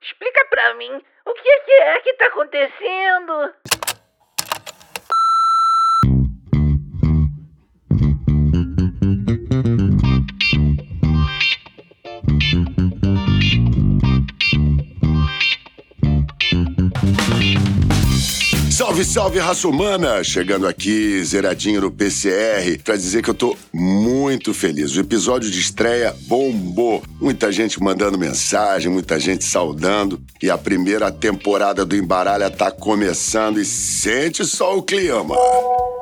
Explica pra mim o que é que tá acontecendo? Salve, salve, raça humana! Chegando aqui, zeradinho no PCR, pra dizer que eu tô muito feliz. O episódio de estreia bombou. Muita gente mandando mensagem, muita gente saudando. E a primeira temporada do Embaralha tá começando e sente só o clima.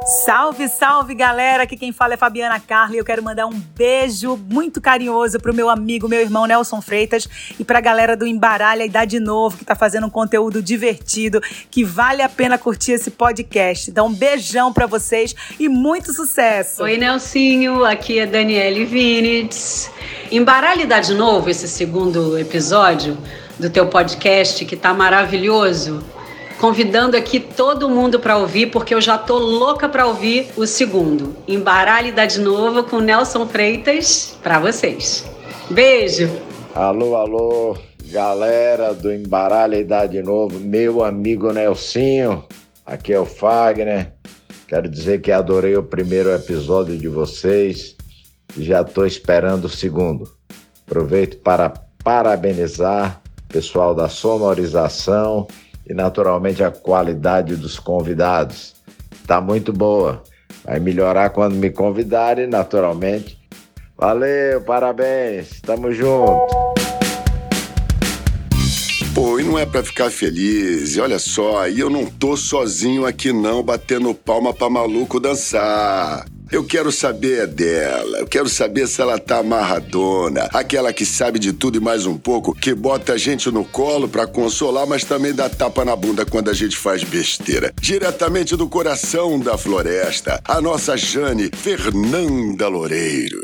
Salve, salve, galera! Aqui quem fala é Fabiana Carla e eu quero mandar um beijo muito carinhoso pro meu amigo, meu irmão Nelson Freitas e pra galera do Embaralha e Dá de Novo, que tá fazendo um conteúdo divertido, que vale a pena curtir esse podcast. Então, um beijão pra vocês e muito sucesso! Oi, Nelsinho, aqui é Daniele Vinitz. Embaralha e Dá de Novo, esse segundo episódio do teu podcast, que tá maravilhoso convidando aqui todo mundo para ouvir, porque eu já tô louca para ouvir o segundo. Embaralhe e dá de novo com Nelson Freitas para vocês. Beijo. Alô, alô, galera do Embaralha de novo, meu amigo Nelsinho. Aqui é o Fagner. Quero dizer que adorei o primeiro episódio de vocês e já estou esperando o segundo. Aproveito para parabenizar o pessoal da sonorização e naturalmente a qualidade dos convidados. Tá muito boa. Vai melhorar quando me convidarem, naturalmente. Valeu, parabéns, tamo junto. Pô, e não é pra ficar feliz. E olha só, e eu não tô sozinho aqui não, batendo palma pra maluco dançar. Eu quero saber dela. Eu quero saber se ela tá amarradona. Aquela que sabe de tudo e mais um pouco, que bota a gente no colo pra consolar, mas também dá tapa na bunda quando a gente faz besteira. Diretamente do coração da floresta, a nossa Jane Fernanda Loureiro.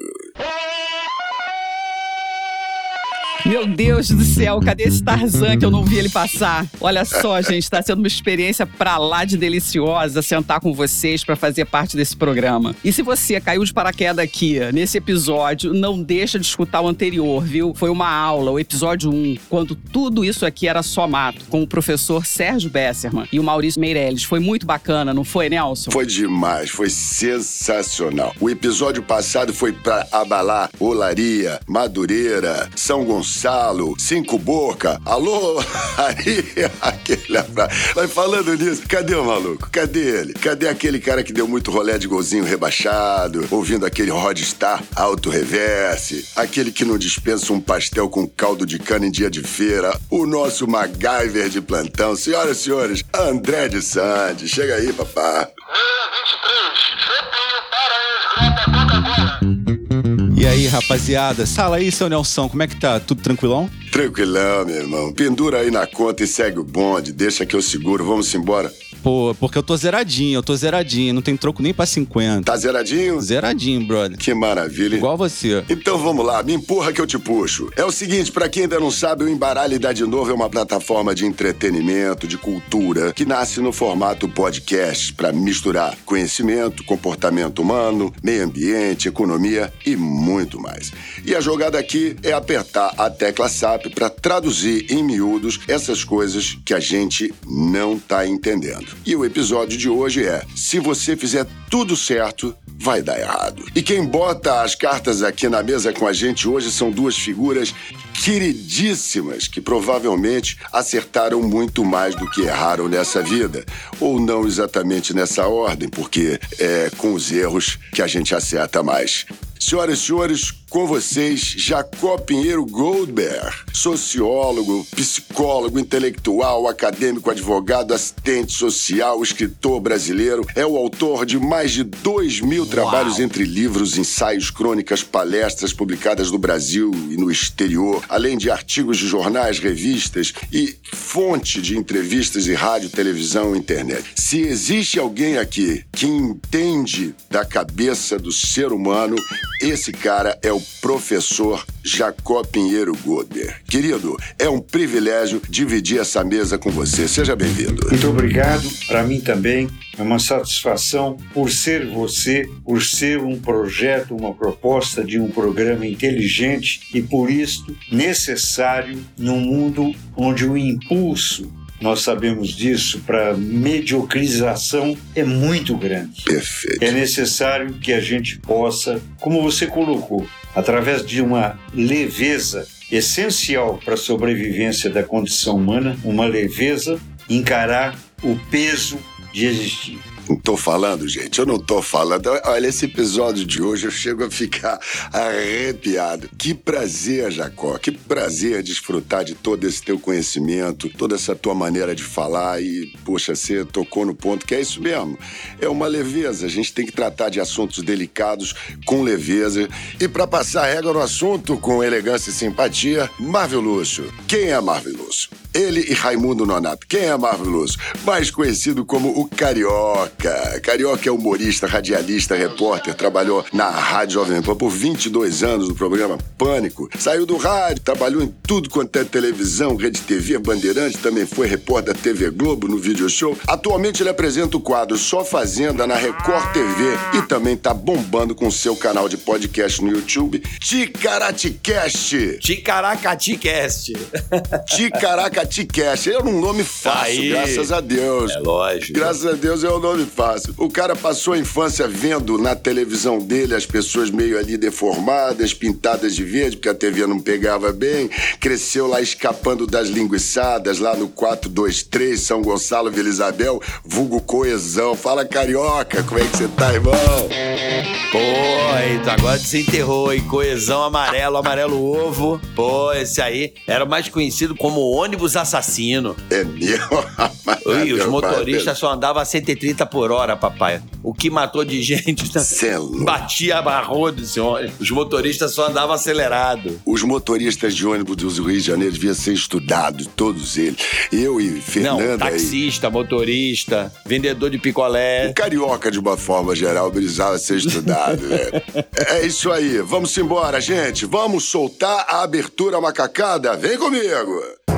Meu Deus do céu, cadê esse Tarzan que eu não vi ele passar? Olha só, gente, está sendo uma experiência pra lá de deliciosa sentar com vocês para fazer parte desse programa. E se você caiu de paraquedas aqui nesse episódio, não deixa de escutar o anterior, viu? Foi uma aula, o episódio 1, quando tudo isso aqui era só mato, com o professor Sérgio Besserman e o Maurício Meirelles. Foi muito bacana, não foi, Nelson? Foi demais, foi sensacional. O episódio passado foi pra abalar Olaria, Madureira, São Gonçalo. Gonçalo, Cinco Boca, alô, aí, aquele abraço. Mas falando nisso, cadê o maluco? Cadê ele? Cadê aquele cara que deu muito rolé de golzinho rebaixado, ouvindo aquele Rodstar alto reverse, aquele que não dispensa um pastel com caldo de cana em dia de feira, o nosso MacGyver de plantão, senhoras e senhores, André de Santos, chega aí, papá. 23, para aí, Coca-Cola. E aí, rapaziada? Fala aí, seu Nelson, como é que tá? Tudo tranquilão? Tranquilão, meu irmão. Pendura aí na conta e segue o bonde. Deixa que eu seguro. Vamos embora. Pô, porque eu tô zeradinho, eu tô zeradinho. Não tem troco nem pra 50. Tá zeradinho? Zeradinho, brother. Que maravilha. Igual você. Então vamos lá, me empurra que eu te puxo. É o seguinte, para quem ainda não sabe, o Embaralha e Dá de Novo é uma plataforma de entretenimento, de cultura, que nasce no formato podcast para misturar conhecimento, comportamento humano, meio ambiente, economia e muito mais. E a jogada aqui é apertar a tecla SAP para traduzir em miúdos essas coisas que a gente não tá entendendo. E o episódio de hoje é: se você fizer tudo certo, vai dar errado. E quem bota as cartas aqui na mesa com a gente hoje são duas figuras queridíssimas que provavelmente acertaram muito mais do que erraram nessa vida. Ou não exatamente nessa ordem, porque é com os erros que a gente acerta mais. Senhoras e senhores, com vocês, Jacó Pinheiro Goldberg, sociólogo, psicólogo, intelectual, acadêmico, advogado, assistente social, escritor brasileiro, é o autor de mais de dois mil trabalhos entre livros, ensaios, crônicas, palestras publicadas no Brasil e no exterior, além de artigos de jornais, revistas e fonte de entrevistas em rádio, televisão e internet. Se existe alguém aqui que entende da cabeça do ser humano, esse cara é o o professor Jacó Pinheiro Goder. Querido, é um privilégio dividir essa mesa com você. Seja bem-vindo. Muito obrigado. Para mim também é uma satisfação por ser você, por ser um projeto, uma proposta de um programa inteligente e por isso necessário num mundo onde o impulso nós sabemos disso, para mediocrização é muito grande. Perfeito. É necessário que a gente possa, como você colocou, através de uma leveza essencial para a sobrevivência da condição humana, uma leveza, encarar o peso de existir. Tô falando, gente. Eu não tô falando. Olha, esse episódio de hoje eu chego a ficar arrepiado. Que prazer, Jacó. Que prazer desfrutar de todo esse teu conhecimento, toda essa tua maneira de falar. E, poxa, você tocou no ponto que é isso mesmo. É uma leveza. A gente tem que tratar de assuntos delicados com leveza. E para passar a regra no assunto com elegância e simpatia, Marvel Lúcio. Quem é Marvel Lúcio? Ele e Raimundo Nonato. Quem é Marvel Lúcio? Mais conhecido como o Carioca. Carioca é humorista, radialista, repórter, trabalhou na Rádio Jovem Pan por 22 anos no programa Pânico. Saiu do rádio, trabalhou em tudo quanto é televisão, Rede TV, Bandeirante, também foi repórter da TV Globo no Video Show. Atualmente ele apresenta o quadro Só Fazenda na Record TV e também tá bombando com seu canal de podcast no YouTube, Ticaraticast. Ticaracaticast. Ticaracatecast. É um nome fácil, Aí. graças a Deus. É lógico. Graças a Deus é um nome fácil. O cara passou a infância vendo na televisão dele as pessoas meio ali deformadas, pintadas de verde, porque a TV não pegava bem. Cresceu lá escapando das linguiçadas, lá no 423, São Gonçalo, Vila Isabel, vulgo coesão. Fala carioca, como é que você tá, irmão? Pô, agora desenterrou, hein? Coesão amarelo, amarelo ovo. Pô, esse aí era mais conhecido como ônibus assassino. É meu, rapaz. Ui, os motoristas só andavam a 130 por hora, papai. O que matou de gente Cê é louco. batia abarrou desse ônibus. Os motoristas só andavam acelerado. Os motoristas de ônibus do Rio de Janeiro deviam ser estudados, todos eles. Eu e Não, Fernanda. aí. taxista, motorista, vendedor de picolé. O carioca, de uma forma geral, precisava ser estudado, né? É isso aí. Vamos embora, gente. Vamos soltar a abertura macacada. Vem comigo.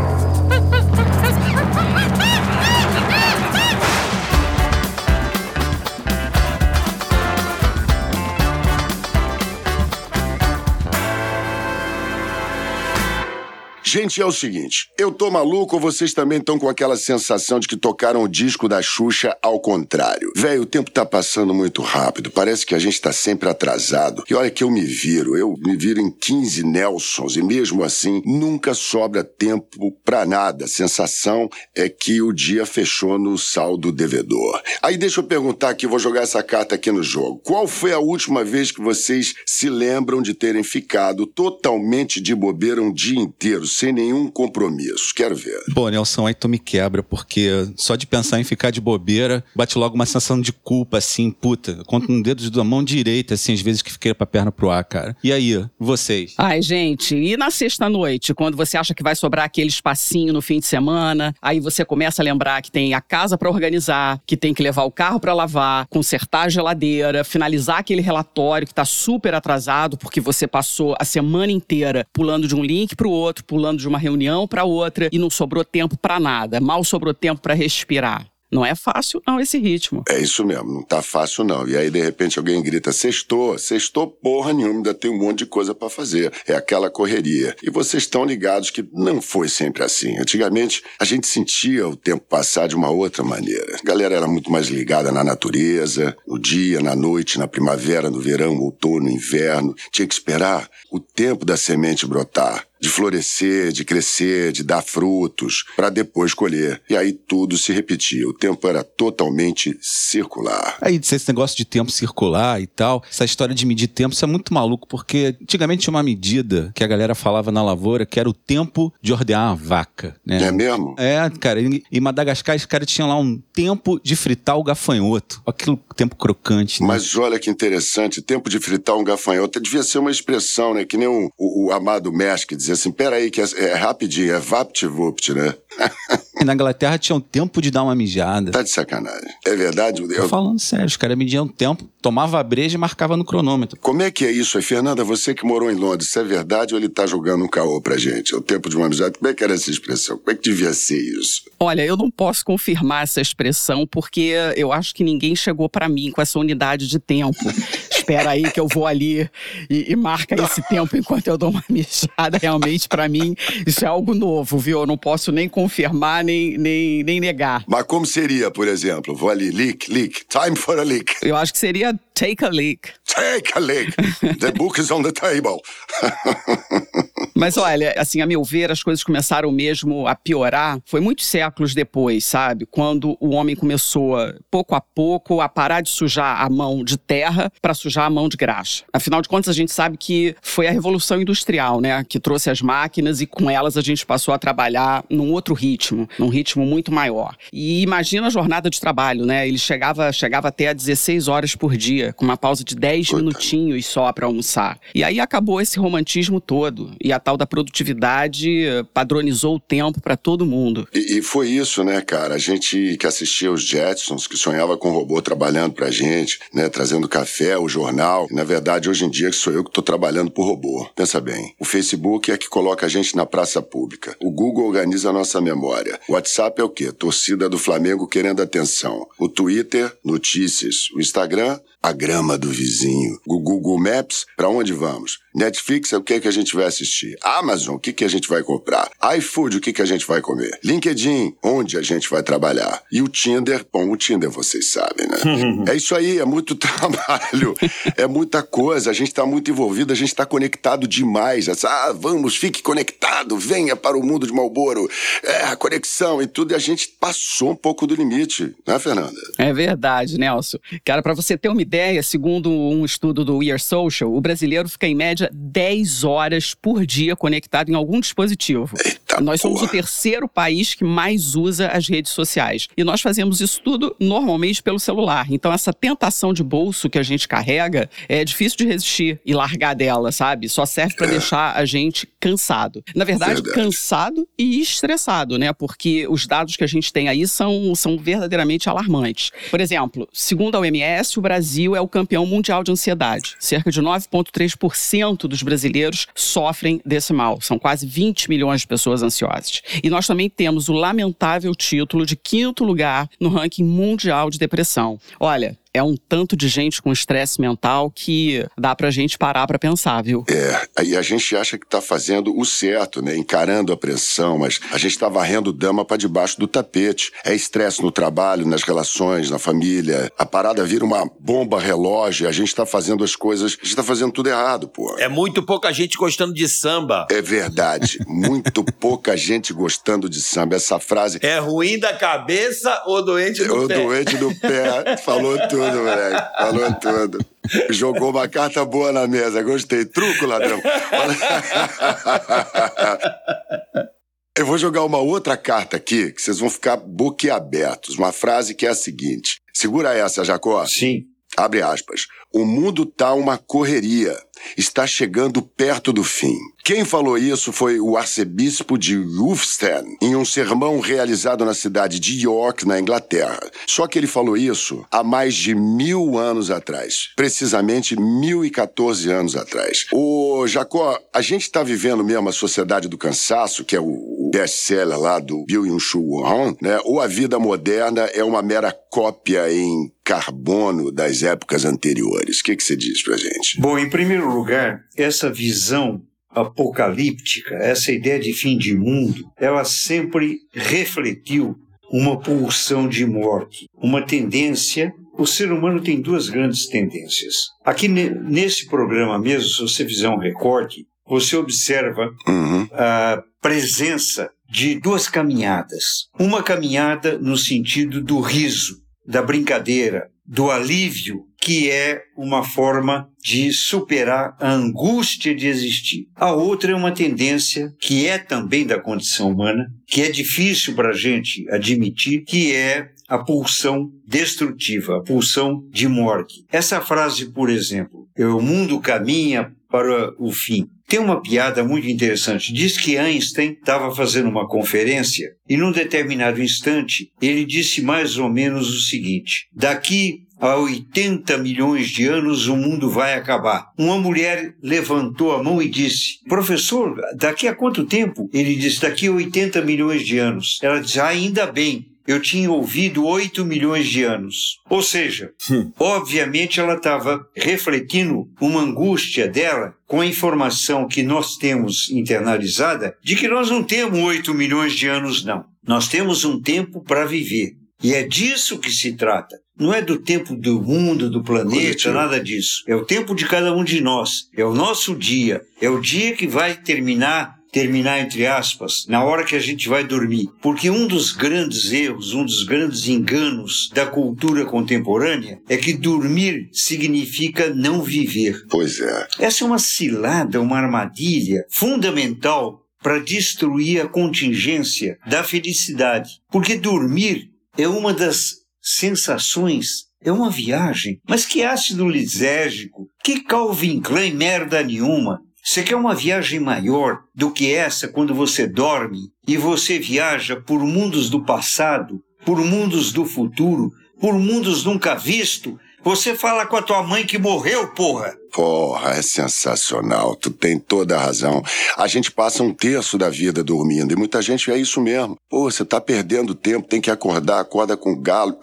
Gente, é o seguinte, eu tô maluco ou vocês também estão com aquela sensação de que tocaram o disco da Xuxa ao contrário? Velho, o tempo tá passando muito rápido, parece que a gente tá sempre atrasado. E olha que eu me viro, eu me viro em 15 Nelsons e mesmo assim nunca sobra tempo pra nada. A sensação é que o dia fechou no saldo devedor. Aí deixa eu perguntar aqui, vou jogar essa carta aqui no jogo. Qual foi a última vez que vocês se lembram de terem ficado totalmente de bobeira um dia inteiro, sem nenhum compromisso? Quero ver. Pô, Nelson, aí tu me quebra, porque só de pensar em ficar de bobeira, bate logo uma sensação de culpa, assim, puta. Eu Conto no dedo da mão direita, assim, às vezes que fiquei com a perna pro ar, cara. E aí, vocês? Ai, gente, e na sexta-noite, quando você acha que vai sobrar aquele espacinho no fim de semana, aí você começa a lembrar que tem a casa pra organizar, que tem que levar o carro pra lavar, consertar a geladeira, finalizar aquele relatório que tá super atrasado porque você passou a semana inteira pulando de um link pro outro, pulando de uma reunião pra outra e não sobrou tempo pra nada, mal sobrou tempo pra respirar. Não é fácil, não, esse ritmo. É isso mesmo, não tá fácil não. E aí, de repente, alguém grita, sextou, sextou porra nenhuma, ainda tem um monte de coisa pra fazer. É aquela correria. E vocês estão ligados que não foi sempre assim. Antigamente, a gente sentia o tempo passar de uma outra maneira. A galera era muito mais ligada na natureza, no dia, na noite, na primavera, no verão, outono, inverno. Tinha que esperar o tempo da semente brotar de florescer, de crescer, de dar frutos, para depois colher. E aí tudo se repetia. O tempo era totalmente circular. Aí, esse negócio de tempo circular e tal, essa história de medir tempo, isso é muito maluco, porque antigamente tinha uma medida que a galera falava na lavoura, que era o tempo de ordear uma vaca, né? É mesmo? É, cara, em Madagascar, os caras tinham lá um tempo de fritar o gafanhoto. Aquilo tempo crocante. Né? Mas olha que interessante, tempo de fritar um gafanhoto devia ser uma expressão, né? Que nem o, o- o amado mestre que dizia assim, peraí, que é, é rapidinho, é vapt-vupt, né? E na Inglaterra tinha um tempo de dar uma mijada. Tá de sacanagem. É verdade? Tô Eu... falando sério, os caras mediam tempo, tomava a breja e marcava no cronômetro. Como é que é isso aí, Fernanda? Você que morou em Londres, isso é verdade ou ele tá jogando um caô pra gente? É o tempo de uma amizade. Como é que era essa expressão? Como é que devia ser isso? Olha, eu não posso confirmar essa expressão porque eu acho que ninguém chegou pra mim com essa unidade de tempo. Espera aí que eu vou ali e, e marca esse tempo enquanto eu dou uma mijada. Realmente, pra mim, isso é algo novo, viu? Eu não posso nem confirmar, nem, nem, nem negar. Mas como seria, por exemplo? Vou ali, leak, leak, time for a leak. Eu acho que seria take a leak. Take a leak. The book is on the table. Mas olha, assim, a meu ver, as coisas começaram mesmo a piorar. Foi muitos séculos depois, sabe? Quando o homem começou, pouco a pouco, a parar de sujar a mão de terra para sujar a mão de graxa. Afinal de contas, a gente sabe que foi a Revolução Industrial, né? Que trouxe as máquinas e com elas a gente passou a trabalhar num outro ritmo, num ritmo muito maior. E imagina a jornada de trabalho, né? Ele chegava, chegava até a 16 horas por dia, com uma pausa de 10 minutinhos só para almoçar. E aí acabou esse romantismo todo. E a tal da produtividade eh, padronizou o tempo para todo mundo. E, e foi isso, né, cara? A gente que assistia os Jetsons, que sonhava com o robô trabalhando pra gente, né? Trazendo café, o jornal. E, na verdade, hoje em dia sou eu que tô trabalhando pro robô. Pensa bem, o Facebook é que coloca a gente na praça pública. O Google organiza a nossa memória. O WhatsApp é o quê? Torcida do Flamengo querendo atenção. O Twitter, notícias. O Instagram, a grama do vizinho. O Google Maps, pra onde vamos? Netflix é o que, é que a gente vai assistir. Amazon, o que, que a gente vai comprar. iFood, o que, que a gente vai comer. LinkedIn, onde a gente vai trabalhar. E o Tinder, bom, o Tinder vocês sabem, né? é isso aí, é muito trabalho, é muita coisa. A gente tá muito envolvido, a gente tá conectado demais. Ah, vamos, fique conectado, venha para o mundo de Malboro. É, a conexão e tudo. E a gente passou um pouco do limite, né, Fernanda? É verdade, Nelson. Cara, para você ter uma ideia, segundo um estudo do We Are Social, o brasileiro fica em média 10 horas por dia conectado em algum dispositivo. Eita nós somos porra. o terceiro país que mais usa as redes sociais. E nós fazemos isso tudo normalmente pelo celular. Então, essa tentação de bolso que a gente carrega é difícil de resistir e largar dela, sabe? Só serve para deixar a gente cansado. Na verdade, Verdade. cansado e estressado, né? Porque os dados que a gente tem aí são, são verdadeiramente alarmantes. Por exemplo, segundo a OMS, o Brasil é o campeão mundial de ansiedade. Cerca de 9,3% dos brasileiros sofrem desse mal. São quase 20 milhões de pessoas ansiosas. E nós também temos o lamentável título de quinto lugar no ranking mundial de depressão. Olha, é um tanto de gente com estresse mental que dá pra gente parar pra pensar, viu? É, aí a gente acha que tá fazendo o certo, né? Encarando a pressão, mas a gente tá varrendo dama pra debaixo do tapete. É estresse no trabalho, nas relações, na família. A parada vira uma bomba relógio e a gente tá fazendo as coisas. A gente tá fazendo tudo errado, pô. É muito pouca gente gostando de samba. É verdade. Muito pouca gente gostando de samba. Essa frase. É ruim da cabeça ou doente do O pé? doente do pé falou tudo, moleque. Falou tudo. Jogou uma carta boa na mesa. Gostei. Truco, ladrão. Eu vou jogar uma outra carta aqui que vocês vão ficar boquiabertos. Uma frase que é a seguinte. Segura essa, Jacó. Sim. Abre aspas. O mundo tá uma correria. Está chegando perto do fim. Quem falou isso foi o arcebispo de Ulfsted, em um sermão realizado na cidade de York, na Inglaterra. Só que ele falou isso há mais de mil anos atrás. Precisamente mil e 14 anos atrás. Ô, Jacó, a gente está vivendo mesmo a sociedade do cansaço, que é o best-seller lá do Bill Yun-Shu Han, né? Ou a vida moderna é uma mera cópia em carbono das épocas anteriores? O que, que você diz pra gente? Bom, em primeiro lugar, essa visão apocalíptica, essa ideia de fim de mundo, ela sempre refletiu uma pulsão de morte, uma tendência. O ser humano tem duas grandes tendências. Aqui ne- nesse programa mesmo, se você fizer um recorte, você observa Uhum. a presença de duas caminhadas. Uma caminhada no sentido do riso, da brincadeira, do alívio, que é uma forma de superar a angústia de existir. A outra é uma tendência que é também da condição humana, que é difícil para a gente admitir, que é a pulsão destrutiva, a pulsão de morte. Essa frase, por exemplo, "É, o mundo caminha para o fim. Tem uma piada muito interessante. Diz que Einstein estava fazendo uma conferência e, num determinado instante, ele disse mais ou menos o seguinte: daqui a 80 milhões de anos o mundo vai acabar. Uma mulher levantou a mão e disse: Professor, daqui a quanto tempo? Ele disse: Daqui a 80 milhões de anos. Ela disse: Ainda bem. Eu tinha ouvido 8 milhões de anos. Ou seja, obviamente ela estava refletindo uma angústia dela com a informação que nós temos internalizada de que nós não temos 8 milhões de anos, não. Nós temos um tempo para viver. E é disso que se trata. Não é do tempo do mundo, do planeta, nada disso. É o tempo de cada um de nós. É o nosso dia. É o dia que vai terminar, terminar entre aspas, na hora que a gente vai dormir. Porque um dos grandes erros, um dos grandes enganos da cultura contemporânea é que dormir significa não viver. Pois é. Essa é uma cilada, uma armadilha fundamental para destruir a contingência da felicidade. Porque dormir é uma das sensações, é uma viagem. Mas que ácido lisérgico, que Calvin Klein merda nenhuma. Você quer uma viagem maior do que essa quando você dorme e você viaja por mundos do passado, por mundos do futuro, por mundos nunca visto? Você fala com a tua mãe que morreu, porra! Porra, é sensacional. Tu tem toda a razão. A gente passa um terço da vida dormindo e muita gente é isso mesmo. Pô, você tá perdendo tempo, tem que acordar, acorda com galo.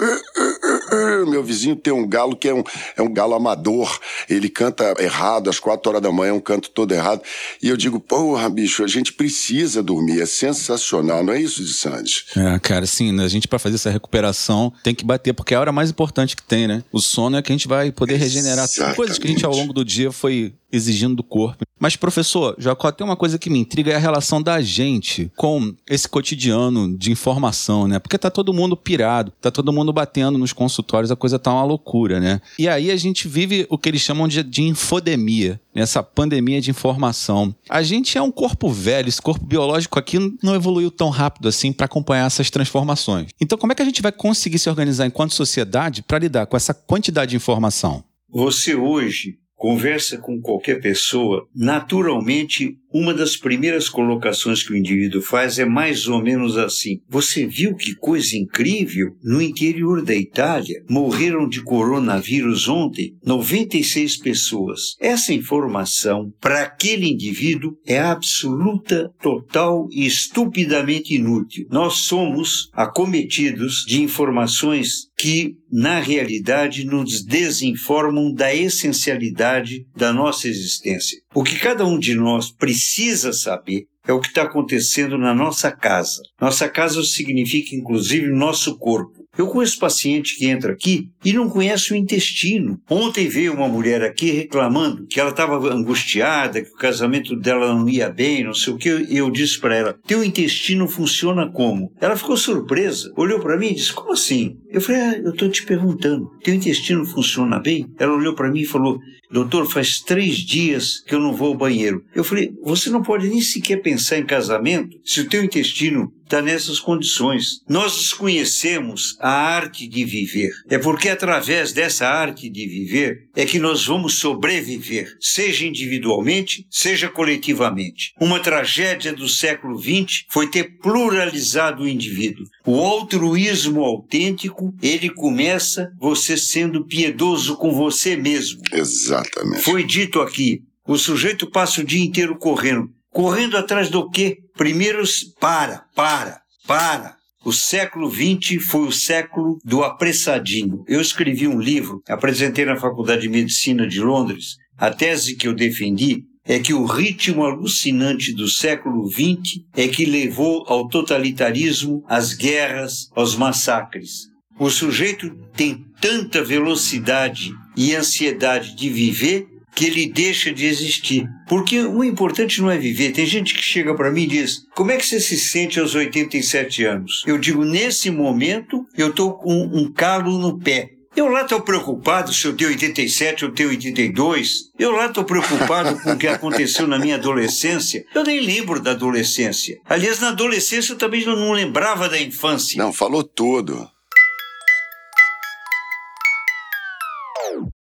Meu vizinho tem um galo que é um, é um galo amador. Ele canta errado, às quatro horas da manhã, um canto todo errado. E eu digo, porra, bicho, a gente precisa dormir. É sensacional, não é isso, de Sandes? É, cara, assim, a gente pra fazer essa recuperação tem que bater, porque é a hora mais importante que tem, né? O sono é que a gente vai poder regenerar Exatamente. coisas que a gente ao longo do dia foi exigindo do corpo. Mas, professor, Jacó, tem uma coisa que me intriga, é a relação da gente com esse cotidiano de informação, né? Porque tá todo mundo pirado, tá todo mundo batendo nos consultórios, a coisa tá uma loucura, né? E aí a gente vive o que eles chamam de, de infodemia, né? essa pandemia de informação. A gente é um corpo velho, esse corpo biológico aqui não evoluiu tão rápido assim para acompanhar essas transformações. Então, como é que a gente vai conseguir se organizar enquanto sociedade para lidar com essa quantidade de informação? Você hoje conversa com qualquer pessoa, naturalmente, uma das primeiras colocações que o indivíduo faz é mais ou menos assim: Você viu que coisa incrível? No interior da Itália, morreram de coronavírus ontem 96 pessoas. Essa informação, para aquele indivíduo, é absoluta, total e estupidamente inútil. Nós somos acometidos de informações que, na realidade, nos desinformam da essencialidade da nossa existência. O que cada um de nós precisa saber é o que está acontecendo na nossa casa. Nossa casa significa, inclusive, nosso corpo. Eu conheço paciente que entra aqui e não conhece o intestino. Ontem veio uma mulher aqui reclamando que ela estava angustiada, que o casamento dela não ia bem, não sei o que. Eu disse para ela: Teu intestino funciona como? Ela ficou surpresa, olhou para mim e disse: Como assim? Eu falei: ah, Eu estou te perguntando, teu intestino funciona bem? Ela olhou para mim e falou: Doutor, faz três dias que eu não vou ao banheiro. Eu falei: Você não pode nem sequer pensar em casamento se o teu intestino está nessas condições. Nós desconhecemos a arte de viver. É porque através dessa arte de viver é que nós vamos sobreviver, seja individualmente, seja coletivamente. Uma tragédia do século XX foi ter pluralizado o indivíduo. O altruísmo autêntico, ele começa você sendo piedoso com você mesmo. Exatamente. Foi dito aqui, o sujeito passa o dia inteiro correndo. Correndo atrás do quê? Primeiro, para, para, para. O século XX foi o século do apressadinho. Eu escrevi um livro, apresentei na Faculdade de Medicina de Londres. A tese que eu defendi é que o ritmo alucinante do século XX é que levou ao totalitarismo, às guerras, aos massacres. O sujeito tem tanta velocidade e ansiedade de viver que ele deixa de existir. Porque o importante não é viver. Tem gente que chega para mim e diz: Como é que você se sente aos 87 anos? Eu digo: Nesse momento, eu estou com um calo no pé. Eu lá estou preocupado se eu tenho 87 ou tenho 82. Eu lá estou preocupado com o que aconteceu na minha adolescência. Eu nem lembro da adolescência. Aliás, na adolescência eu também não lembrava da infância. Não, falou tudo.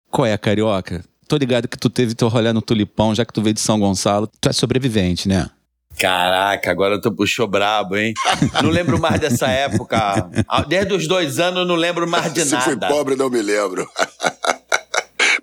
Qual é, carioca? Tô ligado que tu teve teu rolê no Tulipão, já que tu veio de São Gonçalo. Tu é sobrevivente, né? Caraca, agora tu puxou brabo, hein? Não lembro mais dessa época. Desde os dois anos eu não lembro mais de Se fui nada. pobre, não me lembro.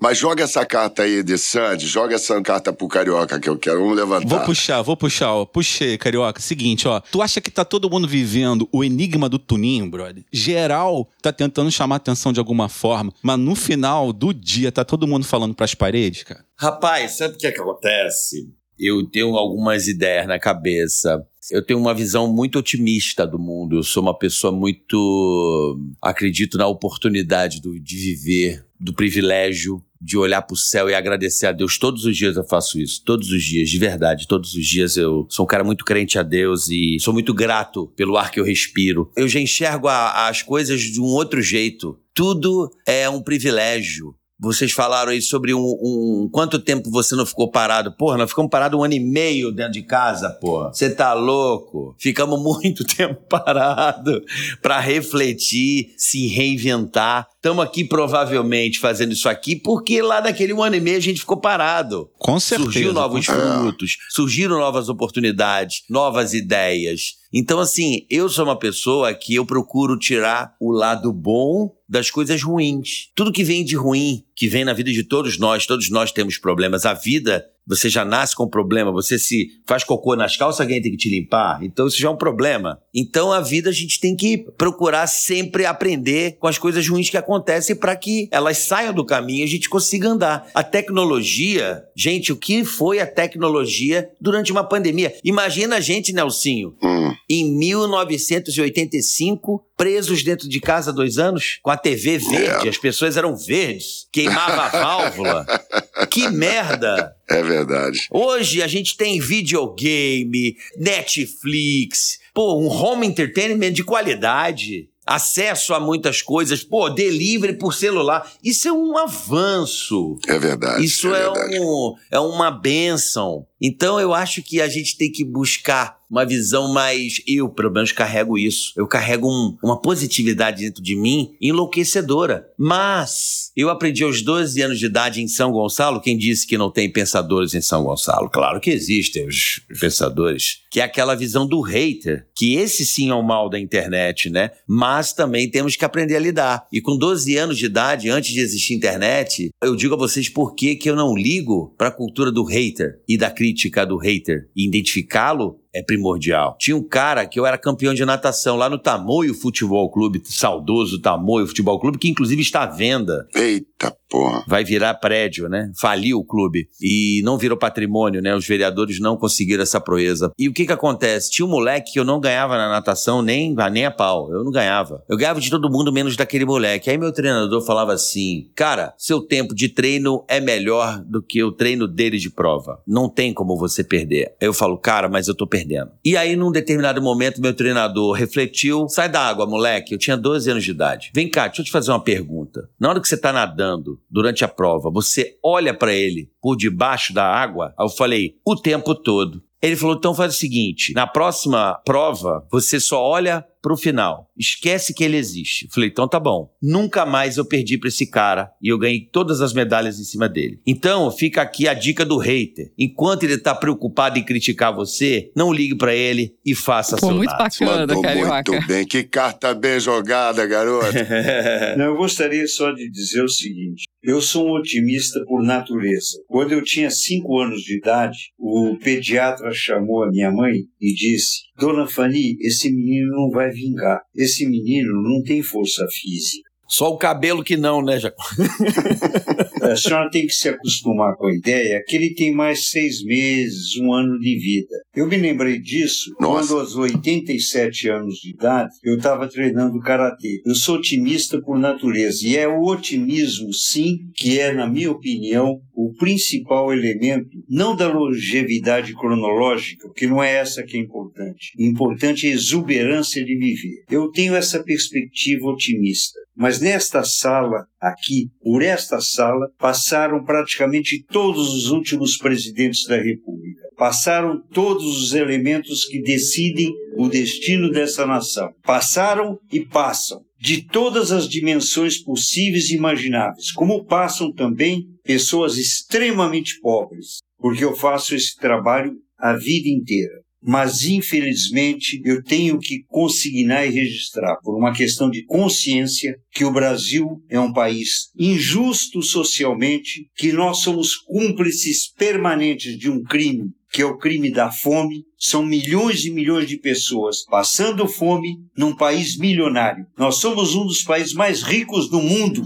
Mas joga essa carta aí de Sandy, joga essa carta pro Carioca que eu quero. Vamos levantar. Vou puxar, vou puxar, ó. Puxei, carioca. Seguinte, ó. Tu acha que tá todo mundo vivendo o enigma do Tuninho, brother? Geral tá tentando chamar atenção de alguma forma, mas no final do dia tá todo mundo falando pras paredes, cara. Rapaz, sabe o que, é que acontece? Eu tenho algumas ideias na cabeça. Eu tenho uma visão muito otimista do mundo. Eu sou uma pessoa muito. Acredito na oportunidade do- de viver, do privilégio de olhar pro céu e agradecer a Deus. Todos os dias eu faço isso. Todos os dias, de verdade. Todos os dias eu sou um cara muito crente a Deus e sou muito grato pelo ar que eu respiro. Eu já enxergo a- as coisas de um outro jeito. Tudo é um privilégio. Vocês falaram aí sobre um, um- Quanto tempo você não ficou parado? Porra, nós ficamos parados um ano e meio dentro de casa, porra. Você tá louco? Ficamos muito tempo parados pra refletir, se reinventar. Estamos aqui provavelmente fazendo isso aqui porque lá naquele um ano e meio a gente ficou parado. Com certeza. Surgiu novos frutos, surgiram novas oportunidades, novas ideias. Então, assim, eu sou uma pessoa que eu procuro tirar o lado bom das coisas ruins. Tudo que vem de ruim, que vem na vida de todos nós, todos nós temos problemas. A vida, você já nasce com problema, você se faz cocô nas calças, alguém tem que te limpar. Então, isso já é um problema. Então, a vida a gente tem que procurar sempre aprender com as coisas ruins que acontecem para que elas saiam do caminho e a gente consiga andar. A tecnologia, gente, o que foi a tecnologia durante uma pandemia? Imagina a gente, Nelsinho, Hum, em 1985, presos dentro de casa há dois anos, com a TV verde, É. as pessoas eram verdes, queimava a válvula. Que merda! é verdade. Hoje a gente tem videogame, Netflix, pô, um home entertainment de qualidade. Acesso a muitas coisas, pô, delivery por celular. Isso é um avanço. É verdade. Isso é, é, verdade. um, é uma benção. Então eu acho que a gente tem que buscar uma visão mais. Eu, pelo menos, carrego isso. Eu carrego um- uma positividade dentro de mim enlouquecedora. Mas eu aprendi aos 12 anos de idade em São Gonçalo. Quem disse que não tem pensadores em São Gonçalo? Claro que existem os pensadores. Que é aquela visão do hater. Que esse sim é o mal da internet, né? Mas também temos que aprender a lidar. E com 12 anos de idade, antes de existir internet, eu digo a vocês por que que eu não ligo para a cultura do hater e da crítica do hater. E identificá-lo é primordial. Tinha um cara que eu era campeão de natação lá no Tamoio Futebol Clube, saudoso Tamoio Futebol Clube, que inclusive está à venda. Eita porra. Vai virar prédio, né? Faliu o clube. E não virou patrimônio, né? Os vereadores não conseguiram essa proeza. E o que que acontece? Tinha um moleque que eu não ganhava na natação nem, nem a pau. Eu não ganhava. Eu ganhava de todo mundo menos daquele moleque. Aí meu treinador falava assim: Cara, seu tempo de treino é melhor do que o treino dele de prova. Não tem como você perder. Aí eu falo, cara, mas eu tô perdendo. E aí, num determinado momento, meu treinador refletiu: sai da água, moleque. Eu tinha 12 anos de idade. Vem cá, deixa eu te fazer uma pergunta. Na hora que você tá nadando, durante a prova, você olha pra ele por debaixo da água? Eu falei, o tempo todo. Ele falou: então faz o seguinte: na próxima prova, você só olha pro final. Esquece que ele existe. Falei, então tá bom. Nunca mais eu perdi pra esse cara e eu ganhei todas as medalhas em cima dele. Então, fica aqui a dica do hater. Enquanto ele tá preocupado em criticar você, não ligue pra ele e faça Pô, seu muito nada. bacana, Mandou Carioca. muito bem. Que carta bem jogada, garoto. Não, eu gostaria só de dizer o seguinte: eu sou um otimista por natureza. Quando eu tinha cinco anos de idade, o pediatra chamou a minha mãe e disse: Dona Fanny, esse menino não vai vingar. Esse menino não tem força física. Só o cabelo que não, né, Jaco? A senhora tem que se acostumar com a ideia que ele tem mais seis meses, um ano de vida. Eu me lembrei disso Nossa. quando, aos 87 anos de idade, eu estava treinando karatê. Eu sou otimista por natureza e é o otimismo, sim, que é, na minha opinião, o principal elemento, não da longevidade cronológica, porque não é essa que é importante. O importante é a exuberância de viver. Eu tenho essa perspectiva otimista. Mas nesta sala, aqui, por esta sala, passaram praticamente todos os últimos presidentes da República. Passaram todos os elementos que decidem o destino dessa nação. Passaram e passam de todas as dimensões possíveis e imagináveis, como passam também pessoas extremamente pobres, porque eu faço esse trabalho a vida inteira mas infelizmente eu tenho que consignar e registrar, por uma questão de consciência, que o Brasil é um país injusto socialmente, que nós somos cúmplices permanentes de um crime, que é o crime da fome, são milhões e milhões de pessoas passando fome num país milionário. Nós somos um dos países mais ricos do mundo.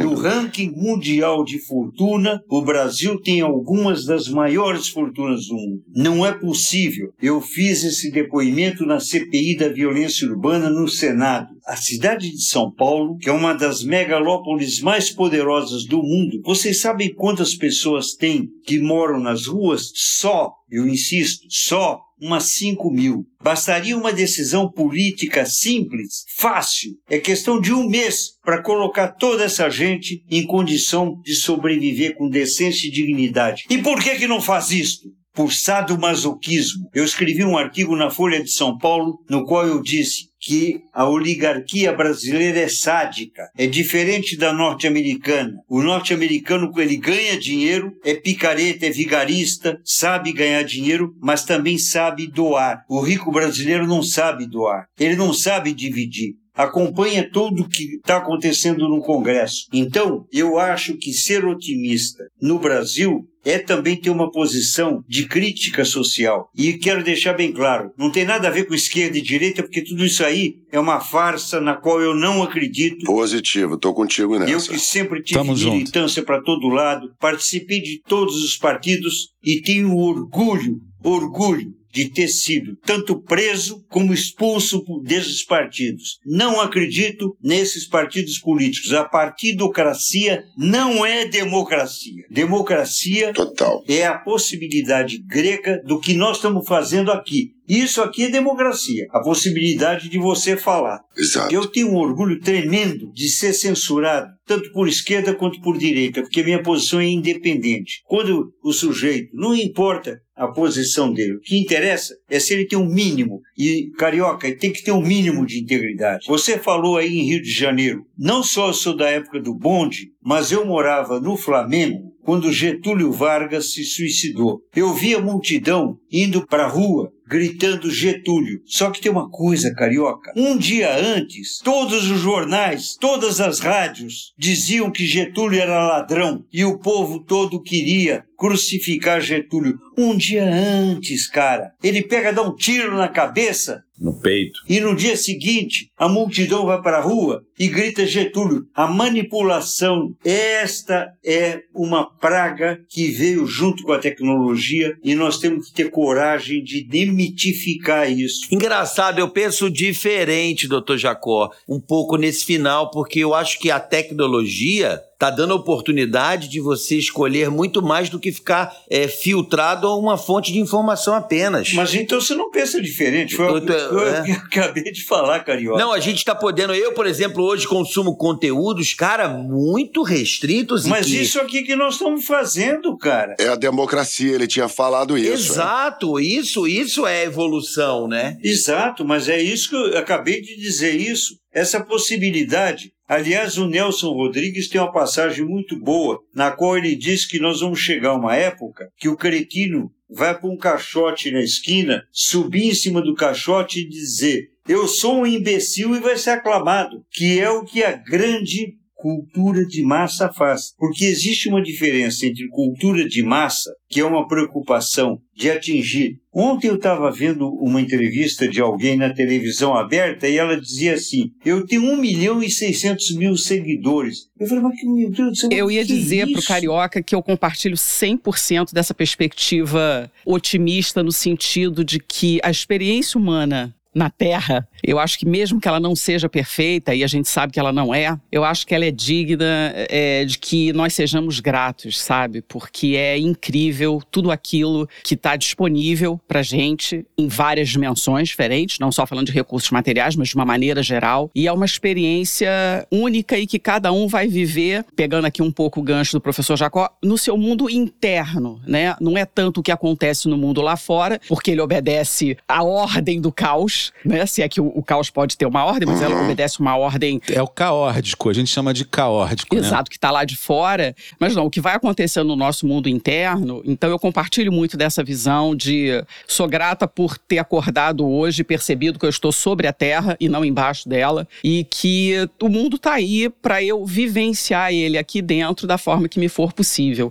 No ranking mundial de fortuna, o Brasil tem algumas das maiores fortunas do mundo. Não é possível. Eu fiz esse depoimento na CPI da violência urbana no Senado. A cidade de São Paulo, que é uma das megalópolis mais poderosas do mundo, vocês sabem quantas pessoas tem que moram nas ruas? Só, eu insisto, só umas 5 mil. Bastaria uma decisão política simples, fácil. É questão de um mês para colocar toda essa gente em condição de sobreviver com decência e dignidade. E por que que não faz isto? Por sadomasoquismo. Eu escrevi um artigo na Folha de São Paulo no qual eu disse que a oligarquia brasileira é sádica, é diferente da norte-americana. O norte-americano, ele ganha dinheiro, é picareta, é vigarista, sabe ganhar dinheiro, mas também sabe doar. O rico brasileiro não sabe doar, ele não sabe dividir acompanha tudo o que está acontecendo no Congresso. Então, eu acho que ser otimista no Brasil é também ter uma posição de crítica social. E quero deixar bem claro, não tem nada a ver com esquerda e direita, porque tudo isso aí é uma farsa na qual eu não acredito. Positivo, tô contigo nessa. Eu que sempre tive Tamo militância para todo lado, participei de todos os partidos e tenho orgulho, orgulho de ter sido tanto preso como expulso por- desses partidos. Não acredito nesses partidos políticos. A partidocracia não é democracia. Democracia Total. é a possibilidade grega do que nós estamos fazendo aqui. Isso aqui é democracia, a possibilidade de você falar. Exato. Eu tenho um orgulho tremendo de ser censurado, tanto por esquerda quanto por direita, porque minha posição é independente. Quando o sujeito, não importa a posição dele, o que interessa é se ele tem um mínimo, e carioca, ele tem que ter um mínimo de integridade. Você falou aí em Rio de Janeiro, não só eu sou da época do bonde, mas eu morava no Flamengo quando Getúlio Vargas se suicidou. Eu via multidão indo para a rua gritando Getúlio. Só que tem uma coisa, carioca. Um dia antes, todos os jornais, todas as rádios diziam que Getúlio era ladrão e o povo todo queria crucificar Getúlio. Um dia antes, cara, ele pega, dá um tiro na cabeça No peito. e no dia seguinte, a multidão vai para a rua e grita Getúlio. A manipulação, esta é uma praga que veio junto com a tecnologia e nós temos que ter coragem de demitificar isso. Engraçado, eu penso diferente, doutor Jacó, um pouco nesse final, porque eu acho que a tecnologia tá dando a oportunidade de você escolher muito mais do que ficar é, filtrado a uma fonte de informação apenas. Mas então você não pensa diferente. Foi o Eu que eu é. acabei de falar, Carioca. Não, a gente tá podendo. Eu, por exemplo, hoje consumo conteúdos, cara, muito restritos. Mas que- isso aqui que nós estamos fazendo, cara. É a democracia, ele tinha falado isso. é. Exato, isso, isso é evolução, né? Exato, mas é isso que eu acabei de dizer isso. Essa possibilidade. Aliás, o Nelson Rodrigues tem uma passagem muito boa, na qual ele diz que nós vamos chegar a uma época que o cretino vai para um caixote na esquina, subir em cima do caixote e dizer: Eu sou um imbecil e vai ser aclamado, que é o que a grande cultura de massa faz. Porque existe uma diferença entre cultura de massa, que é uma preocupação de atingir. Ontem eu estava vendo uma entrevista de alguém na televisão aberta e ela dizia assim: Eu tenho 1 milhão e 600 mil seguidores. Eu falei, mas que meu Deus do céu. Eu ia dizer pro isso? Carioca que eu compartilho 100% dessa perspectiva otimista no sentido de que a experiência humana na Terra, eu acho que mesmo que ela não seja perfeita, e a gente sabe que ela não é, eu acho que ela é digna é, de que nós sejamos gratos, sabe? Porque é incrível tudo aquilo que está disponível pra gente em várias dimensões diferentes, não só falando de recursos materiais, mas de uma maneira geral. E é uma experiência única e que cada um vai viver, pegando aqui um pouco o gancho do professor Jacó, no seu mundo interno, né? Não é tanto o que acontece no mundo lá fora, porque ele obedece à ordem do caos, né? Se é que o o, o caos pode ter uma ordem, mas ela obedece uma ordem. É o caórdico, a gente chama de caórdico. né? Exato, que está lá de fora. Mas não, o que vai acontecendo no nosso mundo interno, então eu compartilho muito dessa visão de sou grata por ter acordado hoje e percebido que eu estou sobre a terra e não embaixo dela, e que o mundo está aí para eu vivenciar ele aqui dentro da forma que me for possível.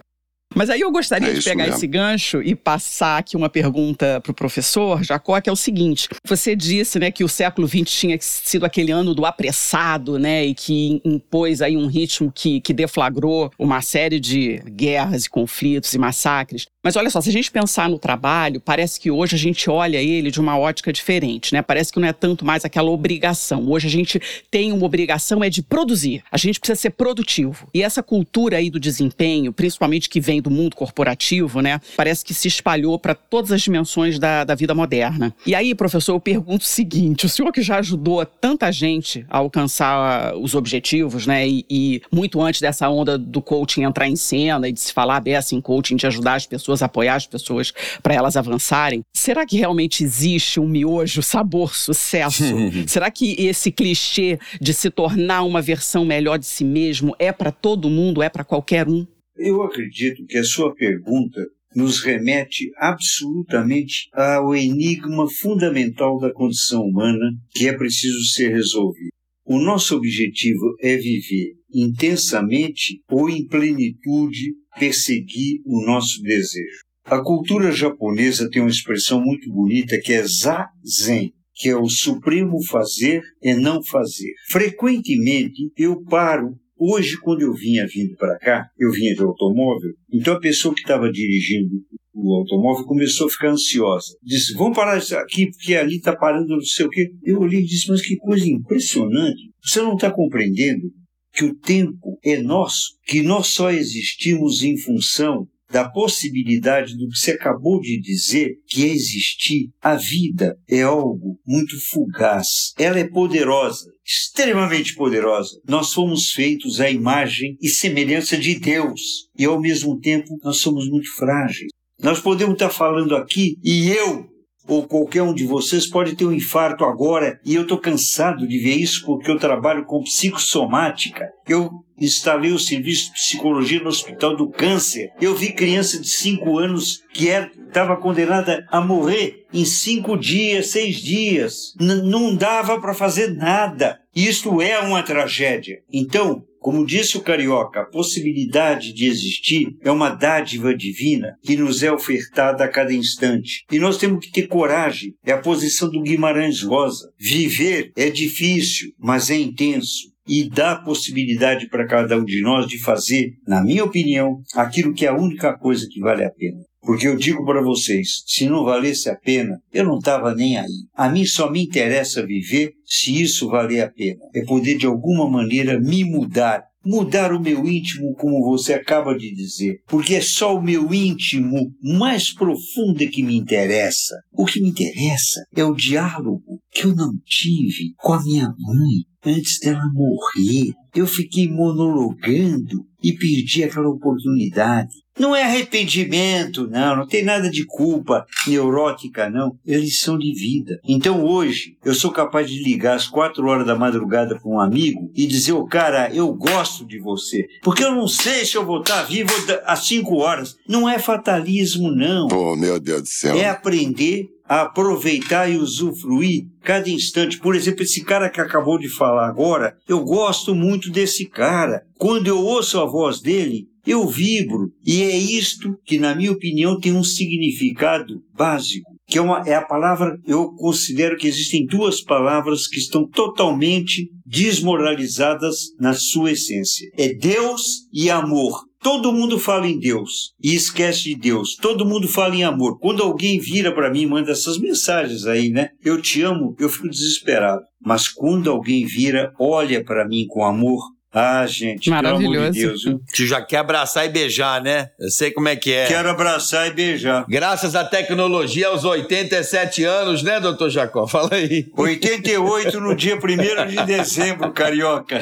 Mas aí eu gostaria É de pegar mesmo. esse gancho e passar aqui uma pergunta para o professor Jacó, que é o seguinte: você disse, né, que o século XX tinha sido aquele ano do apressado, né, e que impôs aí um ritmo que, que deflagrou uma série de guerras e conflitos e massacres. Mas olha só, se a gente pensar no trabalho, parece que hoje a gente olha ele de uma ótica diferente, né? Parece que não é tanto mais aquela obrigação. Hoje a gente tem uma obrigação é de produzir. A gente precisa ser produtivo. E essa cultura aí do desempenho, principalmente que vem do mundo corporativo, né? Parece que se espalhou para todas as dimensões da, da vida moderna. E aí, professor, eu pergunto o seguinte: o senhor que já ajudou tanta gente a alcançar ah, os objetivos, né? E, e muito antes dessa onda do coaching entrar em cena e de se falar dessa em coaching, de ajudar as pessoas, apoiar as pessoas para elas avançarem, será que realmente existe um miojo, sabor, sucesso? será que esse clichê de se tornar uma versão melhor de si mesmo é para todo mundo, é para qualquer um? Eu acredito que a sua pergunta nos remete absolutamente ao enigma fundamental da condição humana que é preciso ser resolvido. O nosso objetivo é viver intensamente ou em plenitude perseguir o nosso desejo. A cultura japonesa tem uma expressão muito bonita que é zazen, que é o supremo fazer e não fazer. Frequentemente eu paro Hoje, quando eu vinha vindo para cá, eu vinha de automóvel, então a pessoa que estava dirigindo o automóvel começou a ficar ansiosa. Disse, vamos parar aqui, porque ali está parando não sei o quê. Eu olhei e disse, mas que coisa impressionante. Você não está compreendendo que o tempo é nosso, que nós só existimos em função da possibilidade do que você acabou de dizer, que existir. A vida é algo muito fugaz. Ela é poderosa, extremamente poderosa. Nós fomos feitos à imagem e semelhança de Deus. E ao mesmo tempo, nós somos muito frágeis. Nós podemos estar falando aqui e eu ou qualquer um de vocês pode ter um infarto agora e eu estou cansado de ver isso porque eu trabalho com psicossomática. Eu instalei o serviço de psicologia no Hospital do Câncer. Eu vi criança de 5 anos que estava condenada a morrer em 5 dias, 6 dias. N não dava para fazer nada. Isto é uma tragédia. Então, como disse o carioca, a possibilidade de existir é uma dádiva divina que nos é ofertada a cada instante. E nós temos que ter coragem. É a posição do Guimarães Rosa. Viver é difícil, mas é intenso. E dá possibilidade para cada um de nós de fazer, na minha opinião, aquilo que é a única coisa que vale a pena. Porque eu digo para vocês, se não valesse a pena, eu não estava nem aí. A mim só me interessa viver se isso valer a pena. É poder de alguma maneira me mudar. Mudar o meu íntimo, como você acaba de dizer. Porque é só o meu íntimo mais profundo que me interessa. O que me interessa é o diálogo que eu não tive com a minha mãe antes dela morrer. Eu fiquei monologando e perdi aquela oportunidade. Não é arrependimento, não, não tem nada de culpa neurótica, não. É lição de vida. Então hoje eu sou capaz de ligar às quatro horas da madrugada para um amigo e dizer, ô cara, eu gosto de você. Porque eu não sei se eu vou estar vivo às cinco horas. Não é fatalismo, não. Pô, meu Deus do céu. É aprender a aproveitar e usufruir cada instante. Por exemplo, esse cara que acabou de falar agora, eu gosto muito desse cara. Quando eu ouço a voz dele, eu vibro. E é isto que, na minha opinião, tem um significado básico. Que é, uma, é a palavra, eu considero que existem duas palavras que estão totalmente desmoralizadas na sua essência. É Deus e amor. Todo mundo fala em Deus e esquece de Deus. Todo mundo fala em amor. Quando alguém vira para mim e manda essas mensagens aí, né? Eu te amo, eu fico desesperado. Mas quando alguém vira, olha para mim com amor, Ah, gente, pelo amor de Maravilhoso. Deus. já quer abraçar e beijar, né? Eu sei como é que é. Quero abraçar e beijar. Graças à tecnologia aos 87 anos, né, doutor Jacó? Fala aí. 88 no dia 1 de dezembro, carioca.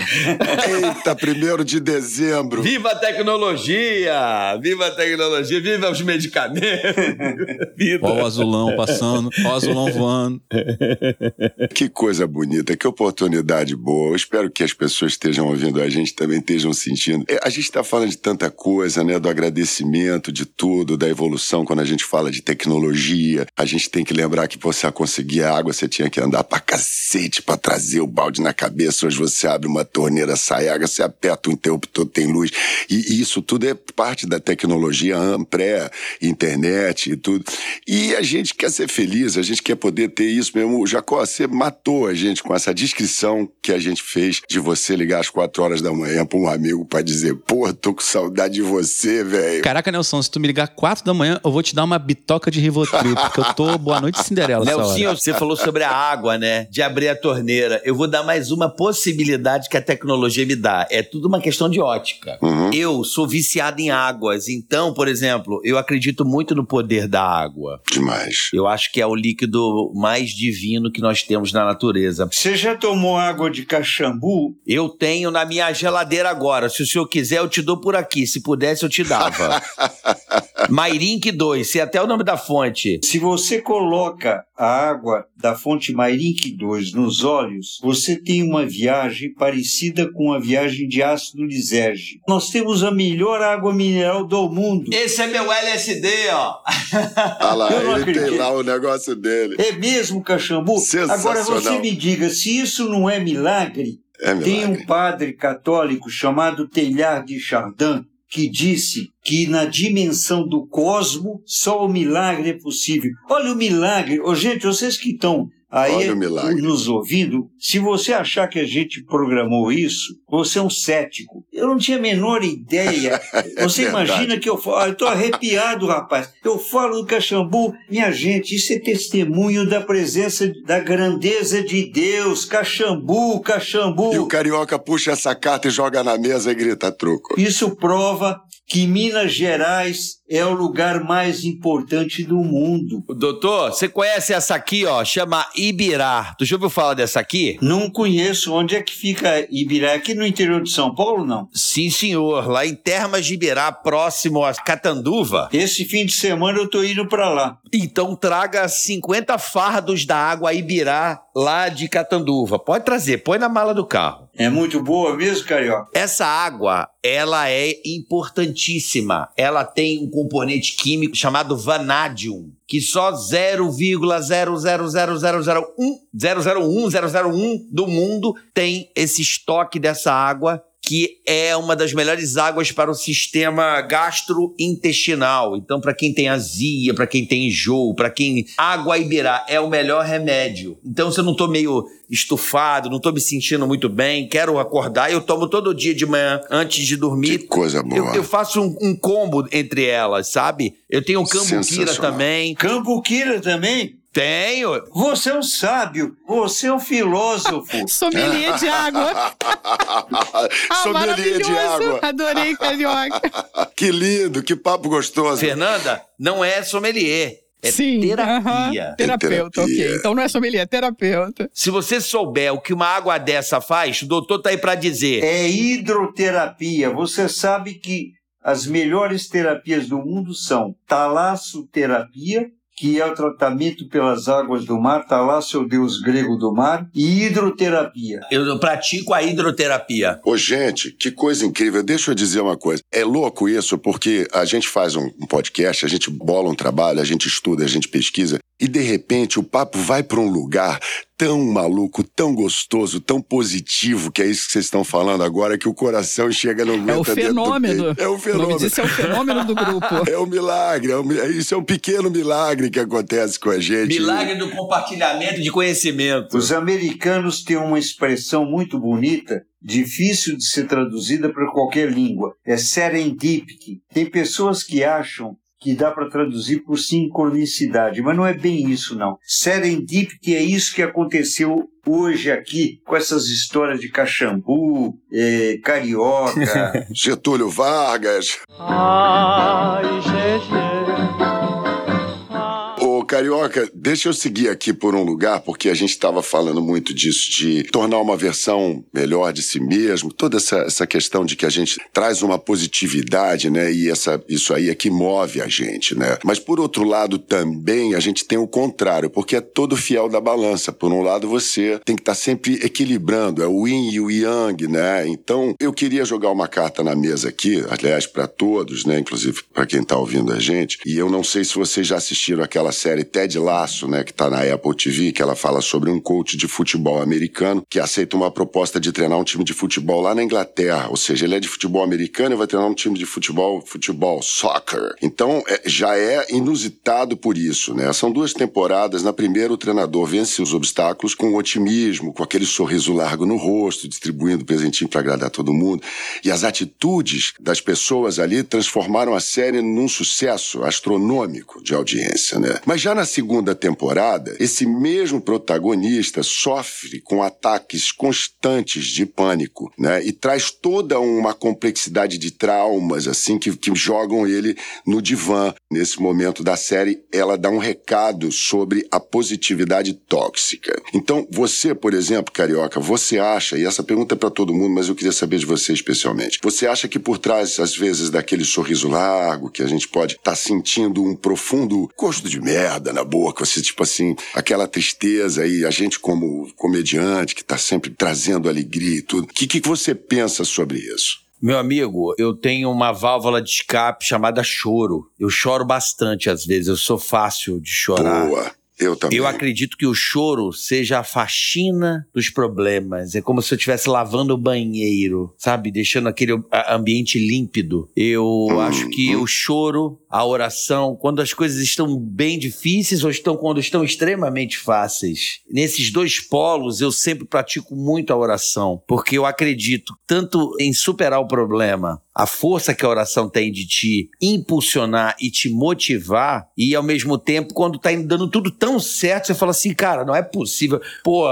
Eita, primeiro de dezembro. Viva a tecnologia! Viva a tecnologia! Viva os medicamentos! Viva! Ó o azulão passando, ó o azulão voando. Que coisa bonita, que oportunidade boa. Eu espero que as pessoas estejam ouvindo a gente também estejam sentindo. É, A gente está falando de tanta coisa, né? Do agradecimento, de tudo, da evolução. Quando a gente fala de tecnologia, a gente tem que lembrar que você conseguir água, você tinha que andar pra cacete pra trazer o balde na cabeça. Hoje você abre uma torneira, sai água, você aperta o interruptor, tem luz. E isso tudo é parte da tecnologia am- pré-internet e tudo. E a gente quer ser feliz, a gente quer poder ter isso mesmo. Jacó, você matou a gente com essa descrição que a gente fez de você ligar às quatro horas da manhã pra um amigo pra dizer, pô, tô com saudade de você, velho. Caraca, Nelson, se tu me ligar 4 da manhã, eu vou te dar uma bitoca de Rivotril, porque eu tô boa noite Cinderela hora. você falou sobre a água, né? De abrir a torneira. Eu vou dar mais uma possibilidade que a tecnologia me dá. É tudo uma questão de ótica. Uhum. Eu sou viciado em águas. Então, por exemplo, eu acredito muito no poder da água. Demais. Eu acho que é o líquido mais divino que nós temos na natureza. Você já tomou água de caxambu? Eu tenho na minha geladeira agora. Se o senhor quiser, eu te dou por aqui. Se pudesse, eu te dava. Mairink 2, sei até o nome da fonte. Se você coloca a água da fonte Mairink 2 nos olhos, você tem uma viagem parecida com a viagem de ácido lisérgico. Nós temos a melhor água mineral do mundo. Esse é meu LSD, ó. Olha lá, Eu não ele tem acredito. lá o negócio dele. É mesmo, Caxambu? Agora você me diga, se isso não é milagre, É tem um padre católico chamado Teilhard de Chardin que disse que na dimensão do cosmo só o milagre é possível. Olha o milagre. Ô, gente, vocês que estão aí nos ouvindo, se você achar que a gente programou isso, você é um cético. Eu não tinha a menor ideia. Você É imagina que eu falo, ah, eu tô arrepiado, rapaz. Eu falo do Caxambu, minha gente, isso é testemunho da presença, da grandeza de Deus. Caxambu, Caxambu. E o carioca puxa essa carta e joga na mesa e grita truco. Isso prova que Minas Gerais é o lugar mais importante do mundo. Doutor, você conhece essa aqui, ó? Chama Ibirá. Tu já ouviu falar dessa aqui? Não conheço. Onde é que fica Ibirá? Aqui no interior de São Paulo, não? Sim, senhor. Lá em Termas de Ibirá, próximo a Catanduva. Esse fim de semana eu tô indo pra lá. Então traga 50 fardos da água Ibirá lá de Catanduva. Pode trazer, põe na mala do carro. É muito boa mesmo, Carioca? Essa água, ela é importantíssima. Ela tem um componente químico chamado vanádium, que só 0,0000001 001 001 do mundo tem esse estoque dessa água que é uma das melhores águas para o sistema gastrointestinal. Então, para quem tem azia, para quem tem enjoo, para quem água ibirá é o melhor remédio. Então, se eu não tô meio estufado, não tô me sentindo muito bem, quero acordar, eu tomo todo dia de manhã antes de dormir. Que coisa boa. Eu, eu faço um, um combo entre elas, sabe? Eu tenho o cambuquira também. Cambuquira também? Tenho. Você é um sábio, você é um filósofo. Sommelier de água. Ah, Sommelier de água. Adorei, carioca. Que lindo, que papo gostoso. Fernanda, não é sommelier. É Sim. terapia. aham. Terapeuta, terapia. ok. Então não é sommelier, é terapeuta. Se você souber o que uma água dessa faz, o doutor tá aí pra dizer. É hidroterapia. Você sabe que as melhores terapias do mundo são talassoterapia, que é o tratamento pelas águas do mar, talasso é o deus grego do mar, e hidroterapia. Eu pratico a hidroterapia. Ô, gente, que coisa incrível. Deixa eu dizer uma coisa. É louco isso, porque a gente faz um, um podcast, a gente bola um trabalho, a gente estuda, a gente pesquisa, e de repente o papo vai para um lugar tão maluco, tão gostoso, tão positivo, que é isso que vocês estão falando agora, que o coração chega no É o fenômeno. É o fenômeno. disso é o fenômeno do grupo. É um milagre, é um isso é um pequeno milagre que acontece com a gente. Milagre do compartilhamento de conhecimento. Os americanos têm uma expressão muito bonita, difícil de ser traduzida para qualquer língua. É serendipity. Tem pessoas que acham que dá para traduzir por sincronicidade, mas não é bem isso não. Serendipity é isso que aconteceu hoje aqui com essas histórias de Caxambu, eh, Carioca. Getúlio Vargas. Ai, gente. Carioca, deixa eu seguir aqui por um lugar, porque a gente estava falando muito disso, de tornar uma versão melhor de si mesmo, toda essa, essa questão de que a gente traz uma positividade, né? E essa, isso aí é que move a gente, né? Mas por outro lado também a gente tem o contrário, porque é todo fiel da balança. Por um lado você tem que estar sempre equilibrando, é o yin e o yang, né? Então eu queria jogar uma carta na mesa aqui, aliás, para todos, né? Inclusive para quem tá ouvindo a gente. E eu não sei se vocês já assistiram aquela série Ted Lasso, né, que tá na Apple TV, que ela fala sobre um coach de futebol americano que aceita uma proposta de treinar um time de futebol lá na Inglaterra, ou seja, ele é de futebol americano e vai treinar um time de futebol, futebol, soccer. Então, é, já é inusitado por isso, né? São duas temporadas. Na primeira, o treinador vence os obstáculos com otimismo, com aquele sorriso largo no rosto, distribuindo presentinho para agradar todo mundo. E as atitudes das pessoas ali transformaram a série num sucesso astronômico de audiência, né? Mas já na segunda temporada, esse mesmo protagonista sofre com ataques constantes de pânico, né? E traz toda uma complexidade de traumas, assim, que, que jogam ele no divã. Nesse momento da série, ela dá um recado sobre a positividade tóxica. Então, você, por exemplo, Carioca, você acha, e essa pergunta é para todo mundo, mas eu queria saber de você especialmente, você acha que por trás, às vezes, daquele sorriso largo, que a gente pode estar tá sentindo um profundo gosto de merda na boca, você, tipo assim, aquela tristeza aí, a gente como comediante que tá sempre trazendo alegria e tudo. O que, que você pensa sobre isso? Meu amigo, eu tenho uma válvula de escape chamada choro. Eu choro bastante às vezes, eu sou fácil de chorar. Boa. Eu também. Eu acredito que o choro seja a faxina dos problemas. É como se eu estivesse lavando o banheiro, sabe? Deixando aquele ambiente límpido. Eu hum, acho que hum. o choro, a oração, quando as coisas estão bem difíceis ou estão quando estão extremamente fáceis. Nesses dois polos, eu sempre pratico muito a oração, porque eu acredito tanto em superar o problema a força que a oração tem de te impulsionar e te motivar, e ao mesmo tempo, quando tá dando tudo tão certo, você fala assim, cara, não é possível. Pô,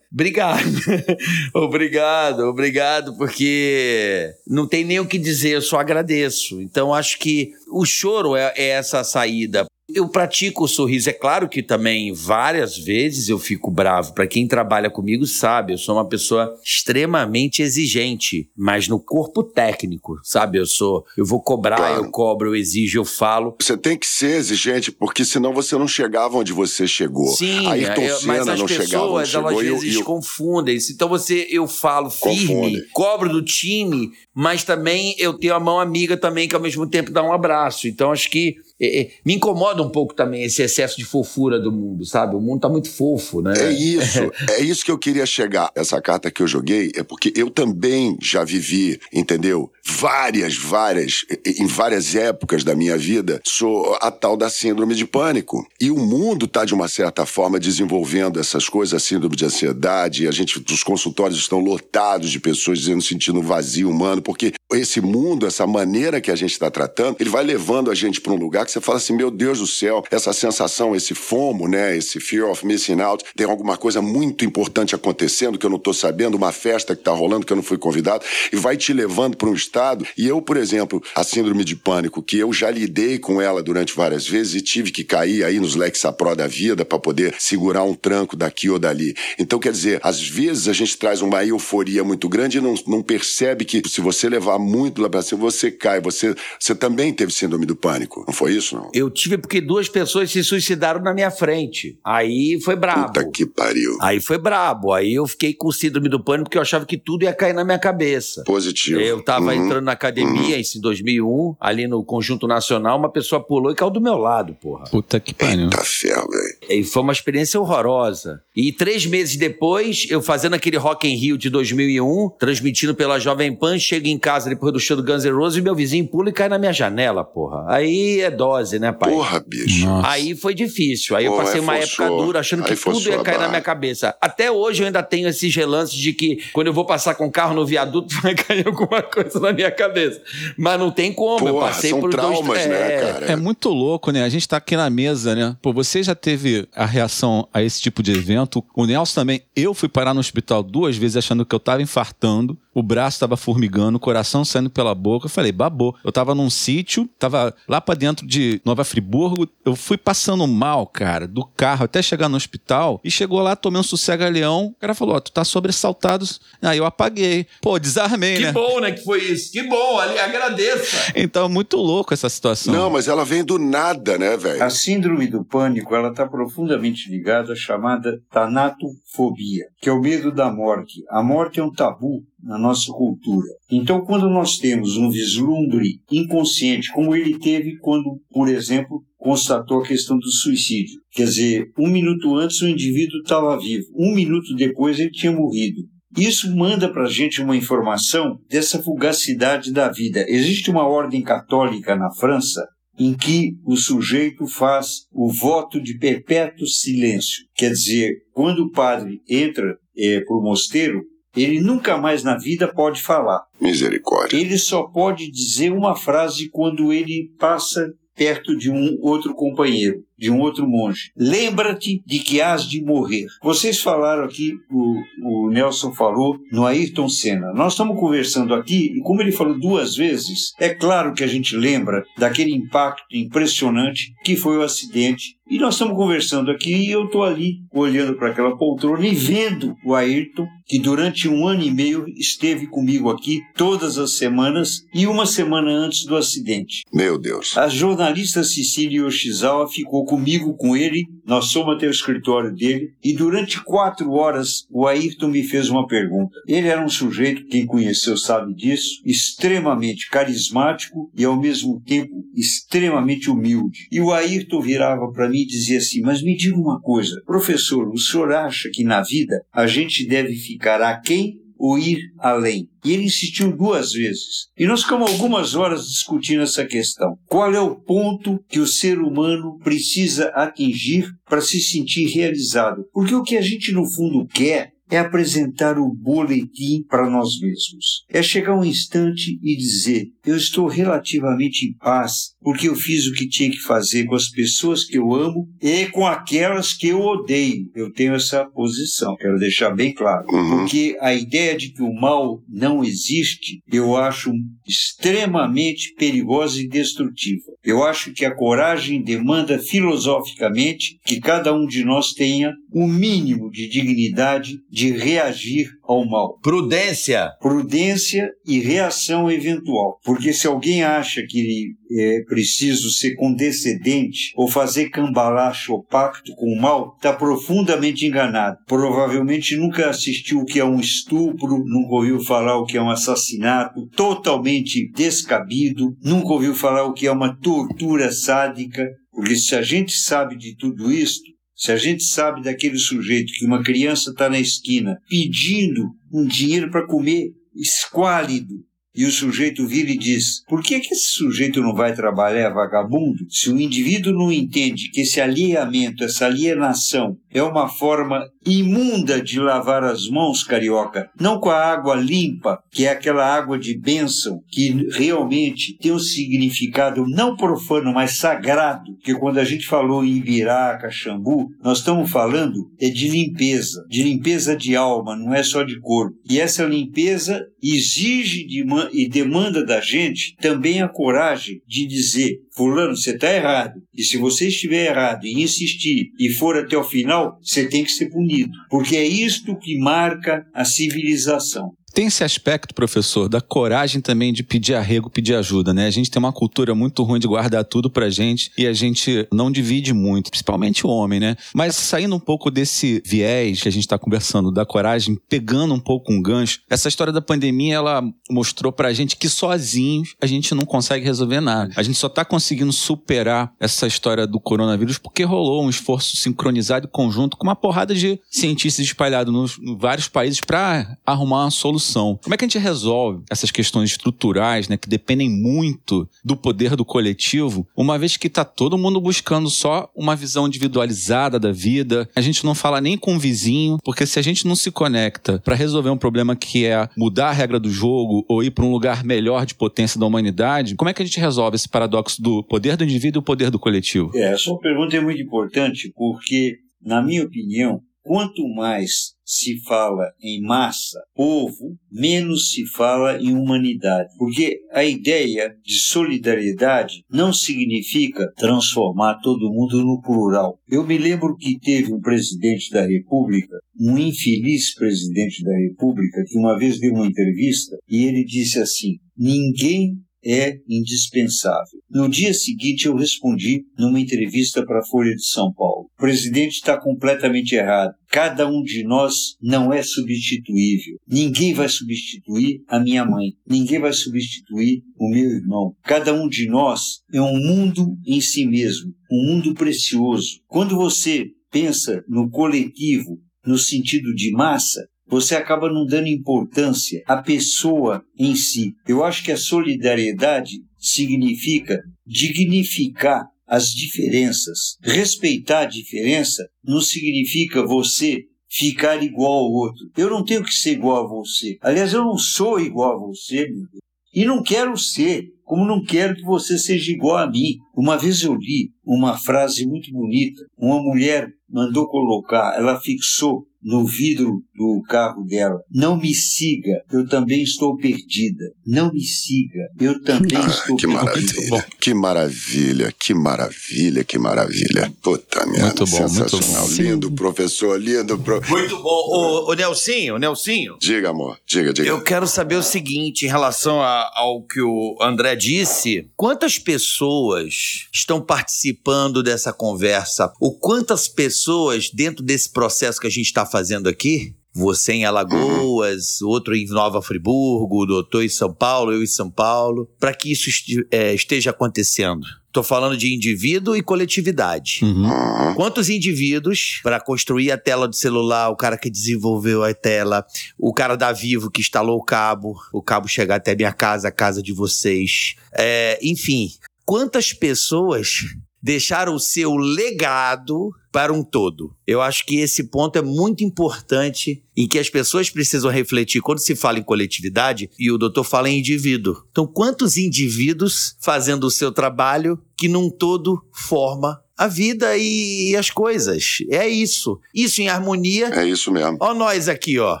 obrigado. obrigado, obrigado, porque não tem nem o que dizer, eu só agradeço. Então, acho que o choro é, é essa saída. Eu pratico o sorriso. É claro que também várias vezes eu fico bravo. Para quem trabalha comigo sabe, eu sou uma pessoa extremamente exigente, mas no corpo técnico, sabe? Eu sou, eu vou cobrar, claro. eu cobro, eu exijo, eu falo. Você tem que ser exigente, porque senão você não chegava onde você chegou. Sim, Ayrton eu, mas Senna as não pessoas chegava onde elas chegou. às vezes confundem. Então você, eu falo firme, Confunde. cobro do time, mas também eu tenho a mão amiga também que ao mesmo tempo dá um abraço. Então acho que é, é, me incomoda um pouco também esse excesso de fofura do mundo, sabe? O mundo tá muito fofo, né? É isso, é isso que eu queria chegar. Essa carta que eu joguei é porque eu também já vivi, entendeu? Várias, várias, em várias épocas da minha vida, sou a tal da síndrome de pânico. E o mundo tá, de uma certa forma, desenvolvendo essas coisas, a síndrome de ansiedade, a gente, os consultórios estão lotados de pessoas dizendo sentindo um vazio humano, porque esse mundo, essa maneira que a gente está tratando, ele vai levando a gente para um lugar que você fala assim, meu Deus do céu, essa sensação, esse fomo, né, esse fear of missing out, tem alguma coisa muito importante acontecendo que eu não estou sabendo, uma festa que está rolando que eu não fui convidado, e vai te levando para um estado. E eu, por exemplo, a síndrome de pânico, que eu já lidei com ela durante várias vezes e tive que cair aí nos Lexapro da vida para poder segurar um tranco daqui ou dali. Então, quer dizer, às vezes a gente traz uma euforia muito grande e não, não percebe que se você levar muito lá para cima, você cai. Você, você também teve síndrome do pânico, não foi isso, não? Eu tive porque duas pessoas se suicidaram na minha frente. Aí foi brabo. Puta que pariu. Aí foi brabo. Aí eu fiquei com síndrome do pânico porque eu achava que tudo ia cair na minha cabeça. Positivo. Eu tava Uhum. Entrando na academia, isso em 2001, ali no Conjunto Nacional, uma pessoa pulou e caiu do meu lado, porra. Puta que pariu. Tá ferro, velho. E foi uma experiência horrorosa. E três meses depois, eu fazendo aquele Rock in Rio de 2001, transmitindo pela Jovem Pan, chego em casa depois do show do Guns N' Roses e meu vizinho pula e cai na minha janela, porra. Aí é dose, né, pai? Porra, bicho. Aí foi difícil. Aí eu Pô, passei aí uma forçou. época dura achando que Aí forçou tudo ia cair na minha cabeça. Até hoje eu ainda tenho esses relances de que quando eu vou passar com o carro no viaduto vai cair alguma coisa na minha cabeça. Mas não tem como. eu Porra, passei são por traumas, dois... né, é, cara? É muito louco, né? A gente tá aqui na mesa, né? Pô, você já teve a reação a esse tipo de evento. O Nelson também. Eu fui parar no hospital duas vezes achando que eu tava infartando. O braço tava formigando, o coração saindo pela boca. Eu falei, babou. Eu tava num sítio, tava lá pra dentro de Nova Friburgo. Eu fui passando mal, cara, do carro até chegar no hospital. E chegou lá, tomei um sossega-leão. O cara falou, ó, tu tá sobressaltado. Aí eu apaguei. Pô, desarmei, Que né? bom, né, que foi isso. Que bom, ali, agradeça. Então, muito louco essa situação. Não, mas ela vem do nada, né, velho? A síndrome do pânico ela está profundamente ligada à chamada tanatofobia, que é o medo da morte. A morte é um tabu na nossa cultura. Então, quando nós temos um vislumbre inconsciente, como ele teve quando, por exemplo, constatou a questão do suicídio. Quer dizer, um minuto antes o indivíduo estava vivo, um minuto depois ele tinha morrido. Isso manda para a gente uma informação dessa fugacidade da vida. Existe uma ordem católica na França em que o sujeito faz o voto de perpétuo silêncio. Quer dizer, quando o padre entra eh, para o mosteiro, ele nunca mais na vida pode falar. Misericórdia. Ele só pode dizer uma frase quando ele passa perto de um outro companheiro, de um outro monge. Lembra-te de que has de morrer. Vocês falaram aqui, o, o Nelson falou no Ayrton Senna. Nós estamos conversando aqui e como ele falou duas vezes, é claro que a gente lembra daquele impacto impressionante que foi o acidente. E nós estamos conversando aqui e eu estou ali olhando para aquela poltrona e vendo o Ayrton, que durante um ano e meio esteve comigo aqui todas as semanas e uma semana antes do acidente. Meu Deus. A jornalista Cecília Yoshizawa ficou comigo, com ele, nós fomos até o escritório dele, e durante quatro horas o Ayrton me fez uma pergunta. Ele era um sujeito, quem conheceu sabe disso, extremamente carismático e ao mesmo tempo extremamente humilde. E o Ayrton virava para mim e dizia assim, mas me diga uma coisa, professor, o senhor acha que na vida a gente deve ficar aquém ou ir além. E ele insistiu duas vezes. E nós ficamos algumas horas discutindo essa questão. Qual é o ponto que o ser humano precisa atingir para se sentir realizado? Porque o que a gente no fundo quer é apresentar o boletim para nós mesmos. É chegar um instante e dizer: eu estou relativamente em paz porque eu fiz o que tinha que fazer com as pessoas que eu amo e com aquelas que eu odeio. Eu tenho essa posição, quero deixar bem claro. Uhum. Porque a ideia de que o mal não existe, eu acho extremamente perigosa e destrutiva. Eu acho que a coragem demanda filosoficamente que cada um de nós tenha o mínimo de dignidade de reagir ao mal. Prudência. Prudência e reação eventual. Porque se alguém acha que é preciso ser condescendente ou fazer cambalacho ou pacto com o mal, está profundamente enganado. Provavelmente nunca assistiu o que é um estupro, nunca ouviu falar o que é um assassinato totalmente descabido, nunca ouviu falar o que é uma tortura sádica. Porque se a gente sabe de tudo isso, se a gente sabe daquele sujeito que uma criança está na esquina pedindo um dinheiro para comer, esquálido, e o sujeito vira e diz: por que, que esse sujeito não vai trabalhar vagabundo? Se o indivíduo não entende que esse alheamento, essa alienação, é uma forma imunda de lavar as mãos, carioca, não com a água limpa, que é aquela água de bênção, que realmente tem um significado não profano, mas sagrado, porque quando a gente falou em Ibirá, Caxambu, nós estamos falando é de limpeza, de limpeza de alma, não é só de corpo. E essa limpeza exige e demanda da gente também a coragem de dizer: Fulano, você está errado. E se você estiver errado e insistir e for até o final, você tem que ser punido. Porque é isto que marca a civilização. Tem esse aspecto, professor, da coragem também de pedir arrego, pedir ajuda, né? A gente tem uma cultura muito ruim de guardar tudo pra gente e a gente não divide muito, principalmente o homem, né? Mas saindo um pouco desse viés que a gente tá conversando, da coragem, pegando um pouco um gancho, essa história da pandemia, ela mostrou pra gente que sozinhos a gente não consegue resolver nada. A gente só tá conseguindo superar essa história do coronavírus porque rolou um esforço sincronizado e conjunto com uma porrada de cientistas espalhados nos, vários países para arrumar uma solução solução. Como é que a gente resolve essas questões estruturais, né, que dependem muito do poder do coletivo, uma vez que está todo mundo buscando só uma visão individualizada da vida? A gente não fala nem com o vizinho, porque se a gente não se conecta para resolver um problema que é mudar a regra do jogo ou ir para um lugar melhor de potência da humanidade, como é que a gente resolve esse paradoxo do poder do indivíduo e o poder do coletivo? É, a sua pergunta é muito importante porque, na minha opinião, quanto mais se fala em massa, povo, menos se fala em humanidade. Porque a ideia de solidariedade não significa transformar todo mundo no plural. Eu me lembro que teve um presidente da República, um infeliz presidente da República, que uma vez deu uma entrevista e ele disse assim: ninguém é indispensável. No dia seguinte, eu respondi numa entrevista para a Folha de São Paulo: o presidente está completamente errado. Cada um de nós não é substituível. Ninguém vai substituir a minha mãe. Ninguém vai substituir o meu irmão. Cada um de nós é um mundo em si mesmo, um mundo precioso. Quando você pensa no coletivo, no sentido de massa, você acaba não dando importância à pessoa em si. Eu acho que a solidariedade significa dignificar as diferenças. Respeitar a diferença não significa você ficar igual ao outro. Eu não tenho que ser igual a você. Aliás, eu não sou igual a você, meu Deus. E não quero ser, como não quero que você seja igual a mim. Uma vez eu li uma frase muito bonita. Uma mulher mandou colocar, ela fixou no vidro do carro dela. Não me siga, eu também estou perdida. Não me siga, eu também Ah, estou que perdida. maravilha, que maravilha, que maravilha, que maravilha. Puta merda, Muito bom, muito sensacional. bom. Lindo, professor, lindo. Pro... Muito bom. Ô, ô Nelsinho, Nelsinho. Diga, amor, diga, diga. Eu quero saber o seguinte, em relação a- ao que o André disse, quantas pessoas estão participando dessa conversa? Ou quantas pessoas, dentro desse processo que a gente está fazendo aqui, você em Alagoas, outro em Nova Friburgo, o doutor em São Paulo, eu em São Paulo, para que isso é, esteja acontecendo? Estou falando de indivíduo e coletividade. Uhum. Quantos indivíduos para construir a tela do celular, o cara que desenvolveu a tela, o cara da Vivo que instalou o cabo, o cabo chegar até minha casa, a casa de vocês. É, enfim, quantas pessoas deixaram o seu legado para um todo? Eu acho que esse ponto é muito importante em que as pessoas precisam refletir quando se fala em coletividade e o doutor fala em indivíduo. Então, quantos indivíduos fazendo o seu trabalho que num todo forma a vida e, e as coisas? É isso. Isso em harmonia. É isso mesmo. Ó nós aqui, ó.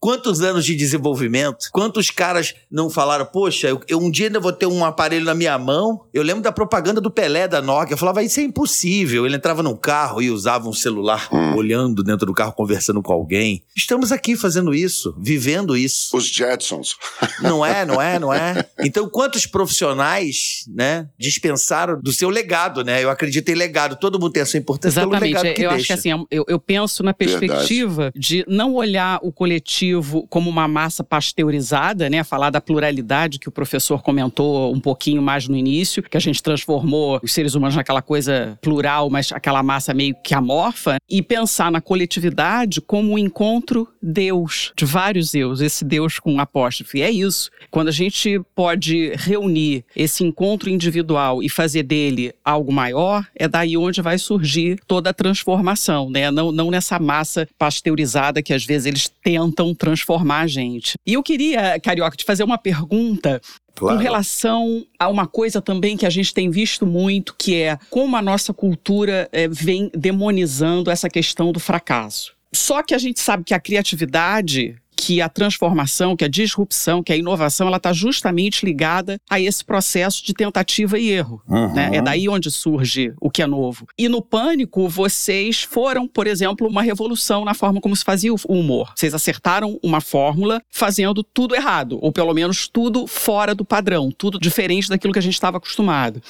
Quantos anos de desenvolvimento? Quantos caras não falaram, poxa, eu, eu um dia ainda vou ter um aparelho na minha mão? Eu lembro da propaganda do Pelé da Nokia. Eu falava, isso é impossível. Ele entrava num carro e usava um celular, olhando dentro do carro, conversando com alguém. Estamos aqui fazendo isso, vivendo isso. Os Jetsons. Não é, não é, não é? Então, quantos profissionais, né, dispensaram do seu legado, né? Eu acredito em legado. Todo mundo tem a sua importância pelo Exatamente. legado que eu deixa. acho que assim, eu, eu penso na perspectiva de não olhar o coletivo como uma massa pasteurizada, né? Falar da pluralidade que o professor comentou um pouquinho mais no início, que a gente transformou os seres humanos naquela coisa plural, mas aquela massa meio que amorfa, e pensar na coletividade como um encontro Deus, de vários Deus, esse Deus com um apóstrofe. É isso. Quando a gente pode reunir esse encontro individual e fazer dele algo maior, é daí onde vai surgir toda a transformação, né? Não, não nessa massa pasteurizada que às vezes eles tentam transformar a gente. E eu queria, Carioca, te fazer uma pergunta Claro. com relação a uma coisa também que a gente tem visto muito, que é como a nossa cultura eh, vem demonizando essa questão do fracasso. Só que a gente sabe que a criatividade, que a transformação, que a disrupção, que a inovação, ela está justamente ligada a esse processo de tentativa e erro. Uhum. Né? É daí onde surge o que é novo. E no Pânico, vocês foram, por exemplo, uma revolução na forma como se fazia o humor. Vocês acertaram uma fórmula fazendo tudo errado, ou pelo menos tudo fora do padrão, tudo diferente daquilo que a gente estava acostumado.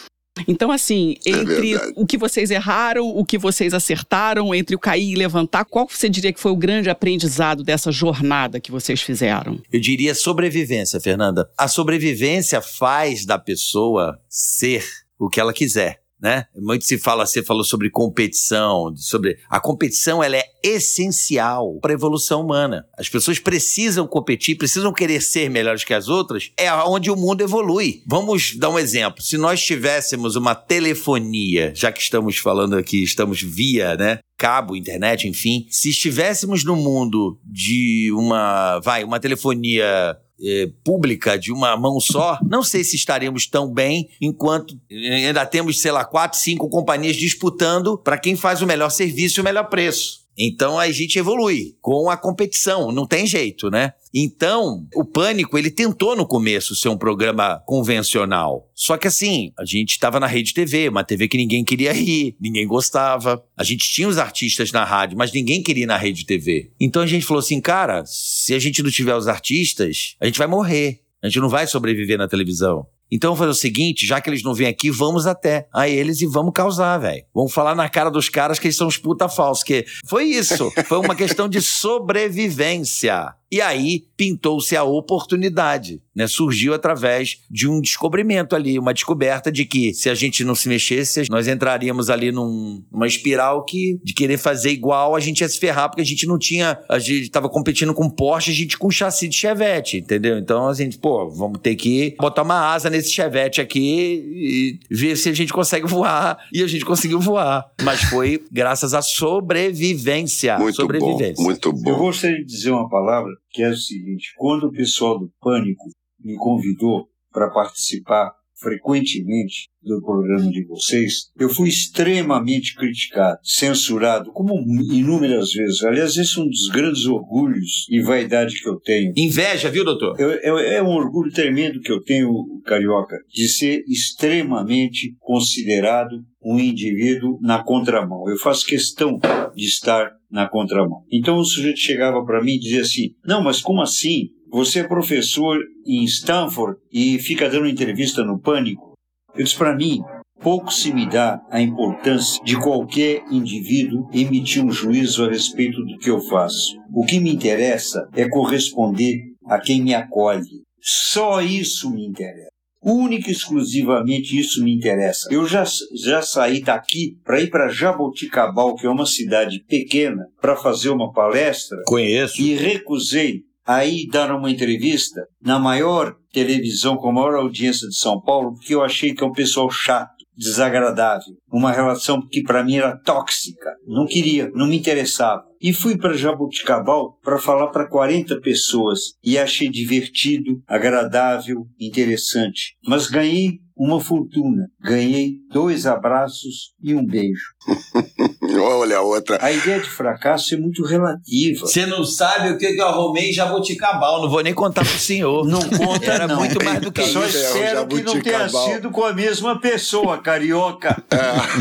Então, assim, entre verdade. o que vocês erraram, o que vocês acertaram, entre o cair e levantar, qual você diria que foi o grande aprendizado dessa jornada que vocês fizeram? Eu diria sobrevivência, Fernanda. A sobrevivência faz da pessoa ser o que ela quiser. Né? Muito se fala, você falou sobre competição, sobre a competição ela é essencial para a evolução humana. As pessoas precisam competir, precisam querer ser melhores que as outras, é onde o mundo evolui. Vamos dar um exemplo. Se nós tivéssemos uma telefonia, já que estamos falando aqui, estamos via, né? Cabo, internet, enfim. Se estivéssemos no mundo de uma, vai, uma telefonia eh, pública de uma mão só, não sei se estaremos tão bem enquanto eh, ainda temos, sei lá, quatro, cinco companhias disputando para quem faz o melhor serviço e o melhor preço. Então a gente evolui com a competição, não tem jeito, né? Então, o Pânico, ele tentou no começo ser um programa convencional. Só que assim, a gente estava na rede TV, uma TV que ninguém queria rir, ninguém gostava. A gente tinha os artistas na rádio, mas ninguém queria ir na rede TV. Então a gente falou assim, cara, se a gente não tiver os artistas, a gente vai morrer. A gente não vai sobreviver na televisão. Então vamos fazer o seguinte, já que eles não vêm aqui, vamos até a eles e vamos causar, velho. Vamos falar na cara dos caras que eles são os puta falsos, que foi isso. Foi uma questão de sobrevivência. E aí pintou-se a oportunidade, né? Surgiu através de um descobrimento ali, uma descoberta de que se a gente não se mexesse, nós entraríamos ali num- numa espiral que de querer fazer igual, a gente ia se ferrar porque a gente não tinha, a gente estava competindo com Porsche, a gente com chassi de Chevette, entendeu? Então a gente, pô, vamos ter que botar uma asa nesse Chevette aqui e ver se a gente consegue voar. E a gente conseguiu voar, mas foi graças à sobrevivência, Muito bom, sobrevivência. muito Eu bom. gostaria de dizer uma palavra que é o seguinte: quando o pessoal do Pânico me convidou para participar frequentemente do programa de vocês, eu fui extremamente criticado, censurado, como inúmeras vezes. Aliás, esse é um dos grandes orgulhos e vaidade que eu tenho. Inveja, viu, doutor? Eu- eu- é um orgulho tremendo que eu tenho, Carioca, de ser extremamente considerado um indivíduo na contramão. Eu faço questão de estar na contramão. Então o sujeito chegava para mim e dizia assim: Não, mas como assim? Você é professor em Stanford e fica dando entrevista no Pânico? Eu disse para mim: pouco se me dá a importância de qualquer indivíduo emitir um juízo a respeito do que eu faço. O que me interessa é corresponder a quem me acolhe. Só isso me interessa. Única e exclusivamente isso me interessa. Eu já, já saí daqui para ir para Jaboticabal, que é uma cidade pequena, para fazer uma palestra Conheço. e recusei a ir dar uma entrevista na maior televisão com a maior audiência de São Paulo, porque eu achei que é um pessoal chato, desagradável, uma relação que para mim era tóxica. Não queria, não me interessava. E fui para Jaboticabal para falar para 40 pessoas e achei divertido, agradável, interessante. Mas ganhei uma fortuna. Ganhei dois abraços e um beijo. Olha a outra. A ideia de fracasso é muito relativa. Você não sabe o que eu arrumei em Jaboticabal, não vou nem contar pro senhor. Não conta, Era não. muito mais do que Só isso. espero que não tenha Jabuticabal. sido com a mesma pessoa, carioca.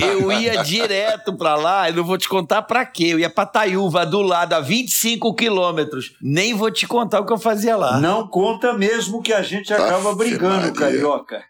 Eu ia direto pra lá, eu não vou te contar pra quê. Eu ia pra Taiúva, do lado, a 25 quilômetros. Nem vou te contar o que eu fazia lá. Não conta mesmo que a gente acaba Aff, brigando, Maria. carioca.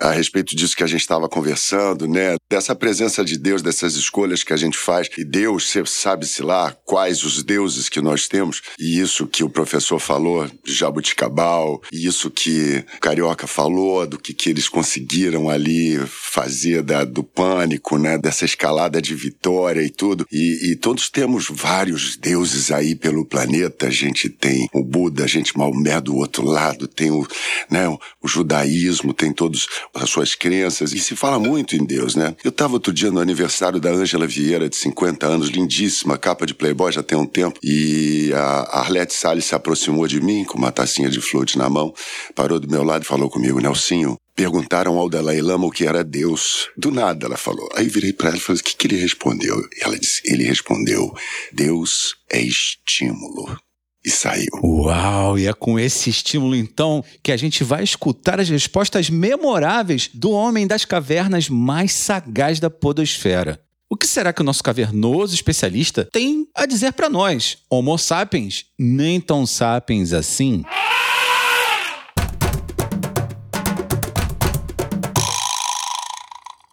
a respeito disso que a gente estava conversando, né? Dessa presença de Deus, dessas escolhas que a gente faz. E Deus, sabe-se lá quais os deuses que nós temos. E isso que o professor falou de Jabuticabal, e isso que o Carioca falou, do que, que eles conseguiram ali fazer da, do pânico, né? Dessa escalada de vitória e tudo. E, e todos temos vários deuses aí pelo planeta. A gente tem o Buda, a gente Maomé do outro lado, tem o, né, o judaísmo, tem todas as suas crenças. E se fala muito em Deus, né? Eu estava outro dia no aniversário da Ângela Vieira, de 50 anos, lindíssima, capa de Playboy já tem um tempo. E a Arlete Salles se aproximou de mim com uma tacinha de flores na mão, parou do meu lado e falou comigo, Nelsinho, Perguntaram ao Dalai Lama o que era Deus. Do nada ela falou. Aí virei para ela e falei: o que, que ele respondeu? E ela disse: ele respondeu: Deus é estímulo. E saiu. Uau, e é com esse estímulo então que a gente vai escutar as respostas memoráveis do homem das cavernas mais sagaz da podosfera. O que será que o nosso cavernoso especialista tem a dizer para nós, Homo sapiens, nem tão sapiens assim?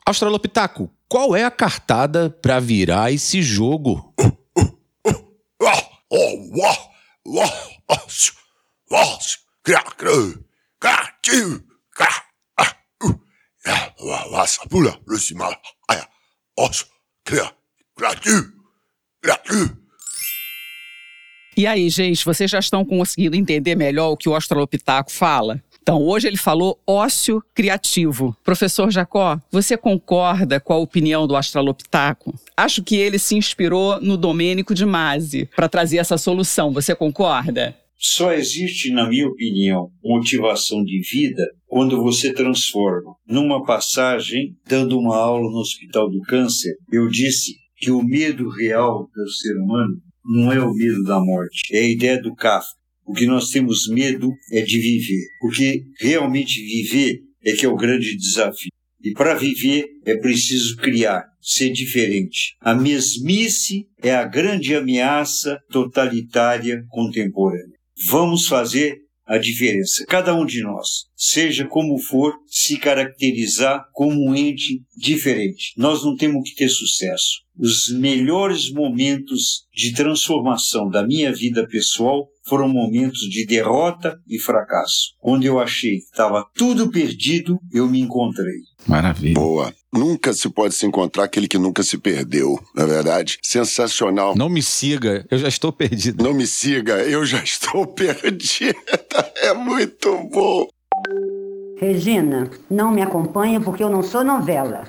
Australopitaco, qual é a cartada para virar esse jogo? E aí, gente, vocês já estão conseguindo entender melhor o que o Australopitaco fala? Então, hoje ele falou ócio criativo. Professor Jacó, você concorda com a opinião do Australopitaco? Acho que ele se inspirou no Domênico de Masi para trazer essa solução. Você concorda? Só existe, na minha opinião, motivação de vida quando você transforma. Numa passagem, dando uma aula no Hospital do Câncer, eu disse que o medo real do ser humano não é o medo da morte, é a ideia do Kafka. O que nós temos medo é de viver, porque realmente viver é que é o grande desafio. E para viver é preciso criar, ser diferente. A mesmice é a grande ameaça totalitária contemporânea. Vamos fazer a diferença. Cada um de nós, seja como for, se caracterizar como um ente diferente. Nós não temos que ter sucesso. Os melhores momentos de transformação da minha vida pessoal foram momentos de derrota e fracasso. Quando eu achei que estava tudo perdido, eu me encontrei. Maravilha. Boa. Nunca se pode se encontrar aquele que nunca se perdeu, na é verdade? Sensacional. Não me siga, eu já estou perdido. Não me siga, eu já estou perdida. É muito bom. Regina, não me acompanha porque eu não sou novela.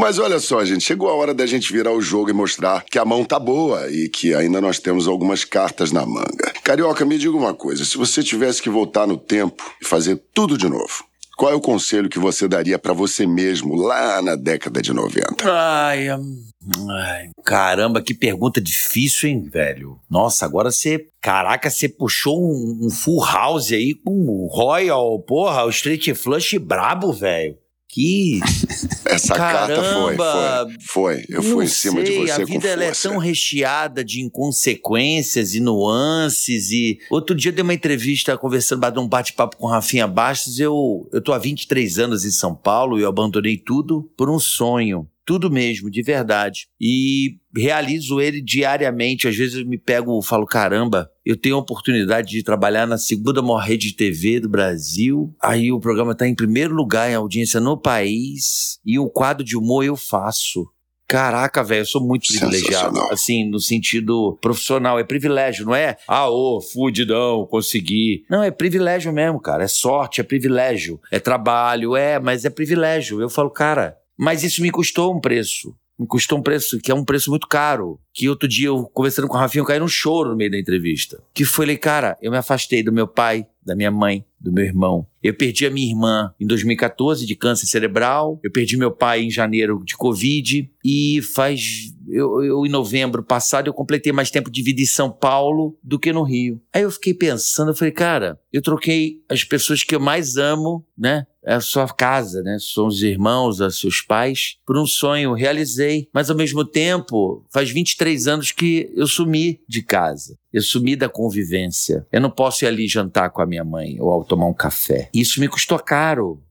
Mas olha só, gente, chegou a hora da gente virar o jogo e mostrar que a mão tá boa e que ainda nós temos algumas cartas na manga. Carioca, me diga uma coisa: se você tivesse que voltar no tempo e fazer tudo de novo, qual é o conselho que você daria para você mesmo lá na década de 90? Ai, ai, caramba, que pergunta difícil, hein, velho? Nossa, agora você. Caraca, você puxou um, um full house aí com o Royal, porra, o Street Flush brabo, velho. Que. Essa Caramba, carta foi, foi. Foi. Eu fui em cima sei, de você a vida ela é força. tão recheada de inconsequências e nuances e outro dia eu dei uma entrevista conversando, um bate-papo com Rafinha Bastos, eu eu tô há 23 anos em São Paulo e eu abandonei tudo por um sonho. Tudo mesmo, de verdade. E realizo ele diariamente. Às vezes eu me pego e falo: caramba, eu tenho a oportunidade de trabalhar na segunda maior rede de TV do Brasil. Aí o programa está em primeiro lugar em audiência no país. E o quadro de humor eu faço. Caraca, velho, eu sou muito privilegiado. Assim, no sentido profissional. É privilégio, não é? Ah, ô, fudidão, consegui. Não, é privilégio mesmo, cara. É sorte, é privilégio. É trabalho, é, mas é privilégio. Eu falo, cara, mas isso me custou um preço. Me custou um preço que é um preço muito caro. Que outro dia eu, conversando com o Rafinha, eu caí num choro no meio da entrevista. Que foi, falei, cara, eu me afastei do meu pai, da minha mãe, do meu irmão. Eu perdi a minha irmã em 2014 de câncer cerebral. Eu perdi meu pai em janeiro de Covid. E faz. Eu, eu, em novembro passado, eu completei mais tempo de vida em São Paulo do que no Rio. Aí eu fiquei pensando, eu falei, cara, eu troquei as pessoas que eu mais amo, né? É a sua casa, né? São os irmãos, os seus pais, por um sonho. Realizei. Mas ao mesmo tempo, faz 23 anos que eu sumi de casa. Eu sumi da convivência. Eu não posso ir ali jantar com a minha mãe ou ao tomar um café. Isso me custou caro.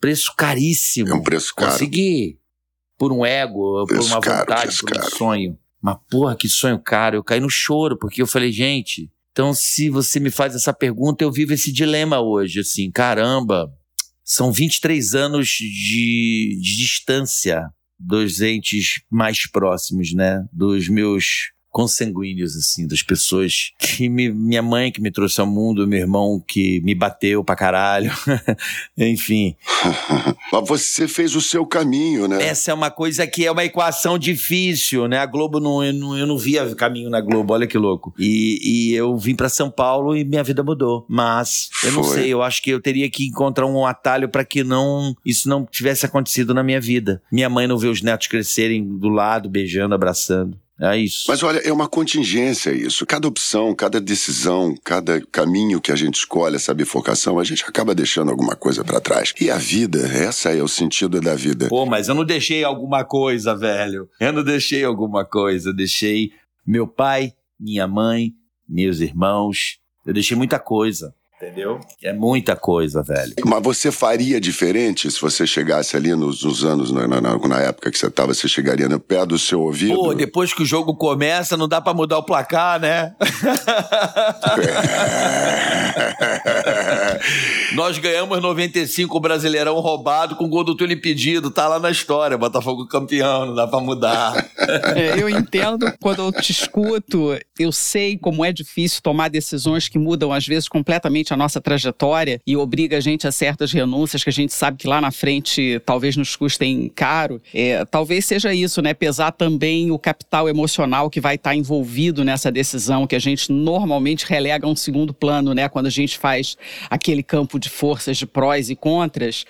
Preço caríssimo. É um preço caro. Consegui. Por um ego, por Preço uma caro, vontade, por um caro. sonho. Mas porra, que sonho caro. Eu caí no choro, porque eu falei, gente, então se você me faz essa pergunta, eu vivo esse dilema hoje, assim, caramba, são 23 anos de, de distância dos entes mais próximos, né? Dos meus consanguíneos, assim, das pessoas que me, minha mãe que me trouxe ao mundo, meu irmão que me bateu pra caralho, enfim. Mas você fez o seu caminho, né? Essa é uma coisa que é uma equação difícil, né? A Globo não, eu não, eu não via caminho na Globo, olha que louco. E, e eu vim para São Paulo e minha vida mudou. Mas eu não Foi. sei, eu acho que eu teria que encontrar um atalho para que não isso não tivesse acontecido na minha vida. Minha mãe não vê os netos crescerem do lado, beijando, abraçando. É isso. Mas olha, é uma contingência isso. Cada opção, cada decisão, cada caminho que a gente escolhe, essa bifurcação, a gente acaba deixando alguma coisa pra trás. E a vida, essa é o sentido da vida. Pô, mas eu não deixei alguma coisa, velho. Eu não deixei alguma coisa. Eu deixei meu pai, minha mãe, meus irmãos. Eu deixei muita coisa. Entendeu? É muita coisa, velho. Mas você faria diferente se você chegasse ali nos, nos anos, na, na, na- época que você estava, você chegaria no pé do seu ouvido? Pô, depois que o jogo começa, não dá pra mudar o placar, né? Nós ganhamos 95 o Brasileirão roubado com gol do Túlio impedido. Tá lá na história. Botafogo campeão, não dá pra mudar. É, eu entendo quando eu te escuto, eu sei como é difícil tomar decisões que mudam, às vezes, completamente a nossa trajetória e obriga a gente a certas renúncias que a gente sabe que lá na frente talvez nos custem caro. É, talvez seja isso, né? Pesar também o capital emocional que vai estar envolvido nessa decisão, que a gente normalmente relega a um segundo plano, né? Quando a gente faz aquele campo de forças, de prós e contras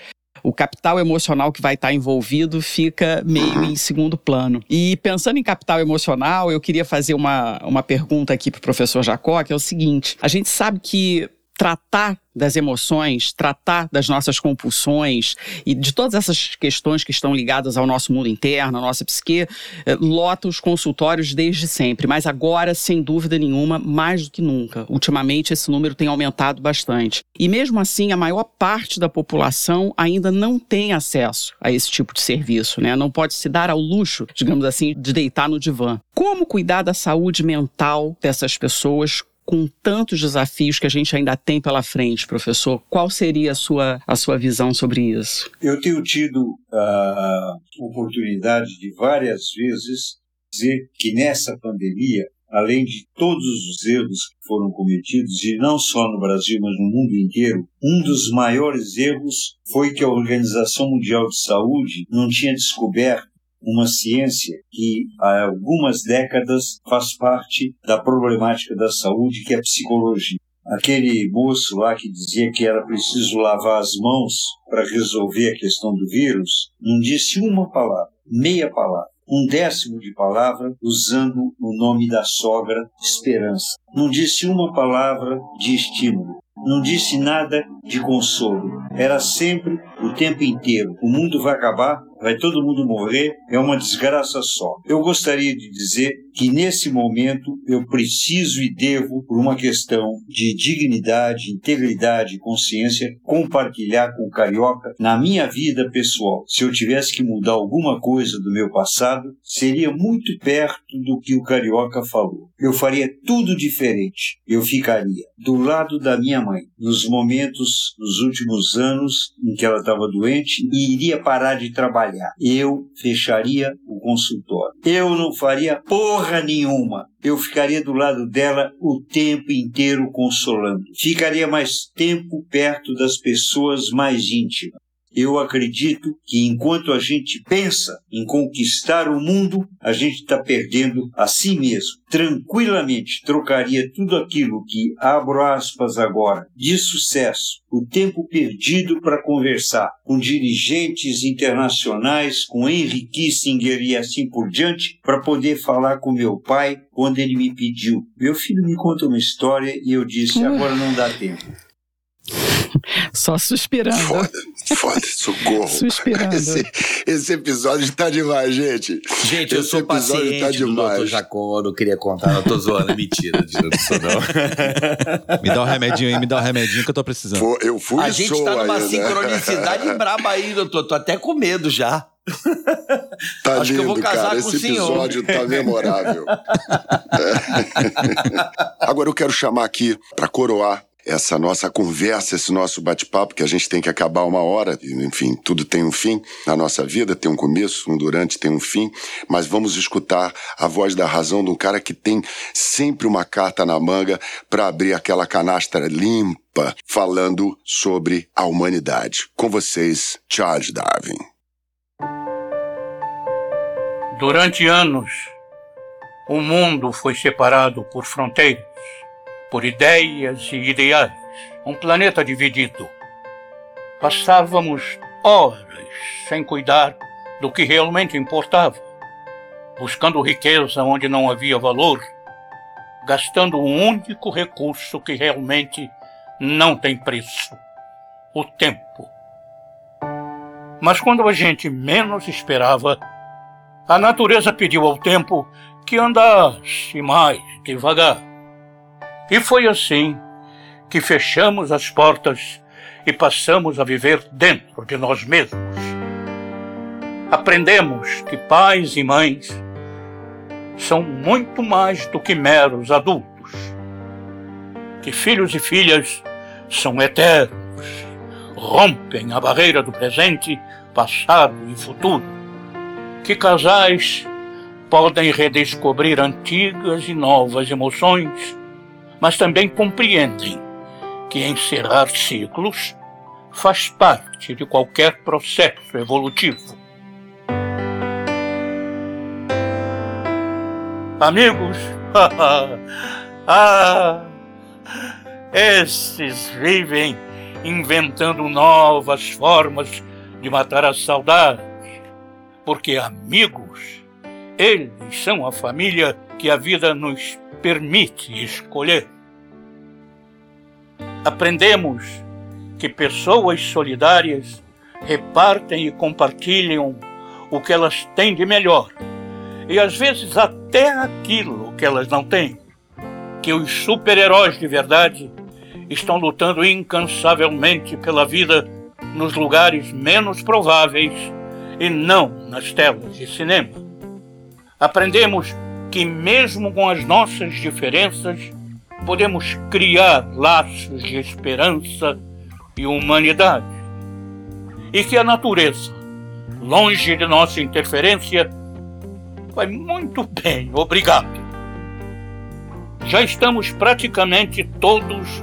o capital emocional que vai estar envolvido fica meio em segundo plano. E pensando em capital emocional, eu queria fazer uma, uma pergunta aqui para o professor Jacó, que é o seguinte: a gente sabe que tratar das emoções, tratar das nossas compulsões e de todas essas questões que estão ligadas ao nosso mundo interno, à nossa psique, eh, lota os consultórios desde sempre, mas agora, sem dúvida nenhuma, mais do que nunca. Ultimamente, esse número tem aumentado bastante. E mesmo assim, a maior parte da população ainda não tem acesso a esse tipo de serviço, né? Não pode se dar ao luxo, digamos assim, de deitar no divã. Como cuidar da saúde mental dessas pessoas com tantos desafios que a gente ainda tem pela frente, professor? Qual seria a sua, a sua visão sobre isso? Eu tenho tido a oportunidade de várias vezes dizer que nessa pandemia, além de todos os erros que foram cometidos, e não só no Brasil, mas no mundo inteiro, um dos maiores erros foi que a Organização Mundial de Saúde não tinha descoberto uma ciência que há algumas décadas faz parte da problemática da saúde, que é a psicologia. Aquele moço lá que dizia que era preciso lavar as mãos para resolver a questão do vírus, não disse uma palavra, meia palavra, um décimo de palavra usando o nome da sogra, Esperança. Não disse uma palavra de estímulo, não disse nada de consolo. Era sempre o tempo inteiro. O mundo vai acabar, vai todo mundo morrer, é uma desgraça só. Eu gostaria de dizer que nesse momento eu preciso e devo, por uma questão de dignidade, integridade e consciência, compartilhar com o carioca na minha vida pessoal. Se eu tivesse que mudar alguma coisa do meu passado, seria muito perto do que o carioca falou. Eu faria tudo diferente. Eu ficaria do lado da minha mãe nos momentos, nos últimos anos em que ela estava doente e iria parar de trabalhar. Eu fecharia o consultório. Eu não faria porra nenhuma. Eu ficaria do lado dela o tempo inteiro consolando. Ficaria mais tempo perto das pessoas mais íntimas. Eu acredito que enquanto a gente pensa em conquistar o mundo, a gente está perdendo a si mesmo. Tranquilamente trocaria tudo aquilo que, abro aspas agora, de sucesso, o tempo perdido para conversar com dirigentes internacionais, com Henry Kissinger e assim por diante, para poder falar com meu pai quando ele me pediu. Meu filho me conta uma história e eu disse: agora não dá tempo. Só suspirando. Foda, foda, socorro. Suspirando. Esse, esse episódio tá demais, gente. Gente, eu Esse sou episódio paciente tá do demais. Dr. Jacó, não queria contar, não tô zoando, mentira, não sou não. Me dá um remedinho aí, me dá um remedinho que eu tô precisando. Pô, eu fui A gente tá numa ainda. sincronicidade braba aí, doutor, tô até com medo já. Tá Acho que eu lindo, vou casar cara. com Esse o senhor. episódio tá memorável. Agora eu quero chamar aqui, pra coroar essa nossa conversa, esse nosso bate-papo, que a gente tem que acabar uma hora, enfim, tudo tem um fim na nossa vida, tem um começo, um durante, tem um fim, mas vamos escutar a voz da razão de um cara que tem sempre uma carta na manga para abrir aquela canastra limpa, falando sobre a humanidade. Com vocês, Charles Darwin. Durante anos, o mundo foi separado por fronteiras, por ideias e ideais. Um planeta dividido. Passávamos horas sem cuidar do que realmente importava, buscando riqueza onde não havia valor, gastando o único recurso que realmente não tem preço: o tempo. Mas quando a gente menos esperava, a natureza pediu ao tempo que andasse mais devagar. E foi assim que fechamos as portas e passamos a viver dentro de nós mesmos. Aprendemos que pais e mães são muito mais do que meros adultos, que filhos e filhas são eternos, rompem a barreira do presente, passado e futuro, que casais podem redescobrir antigas e novas emoções, mas também compreendem que encerrar ciclos faz parte de qualquer processo evolutivo. Amigos, ah, esses vivem inventando novas formas de matar a saudade, porque amigos eles são a família que a vida nos permite escolher. Aprendemos que pessoas solidárias repartem e compartilham o que elas têm de melhor e às vezes até aquilo que elas não têm. Que os super-heróis de verdade estão lutando incansavelmente pela vida nos lugares menos prováveis e não nas telas de cinema aprendemos que, mesmo com as nossas diferenças, podemos criar laços de esperança e humanidade. E que a natureza, longe de nossa interferência, vai muito bem, obrigado. Já estamos praticamente todos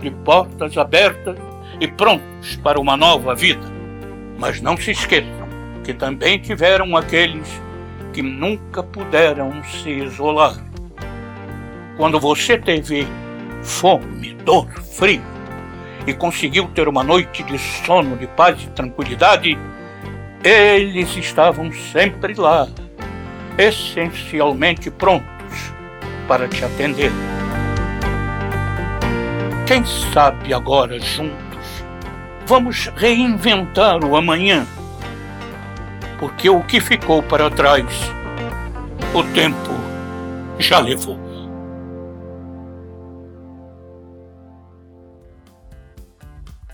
de portas abertas e prontos para uma nova vida. Mas não se esqueçam que também tiveram aqueles que nunca puderam se isolar. Quando você teve fome, dor, frio e conseguiu ter uma noite de sono, de paz e tranquilidade, eles estavam sempre lá, essencialmente prontos para te atender. Quem sabe agora juntos vamos reinventar o amanhã porque o que ficou para trás, o tempo já levou.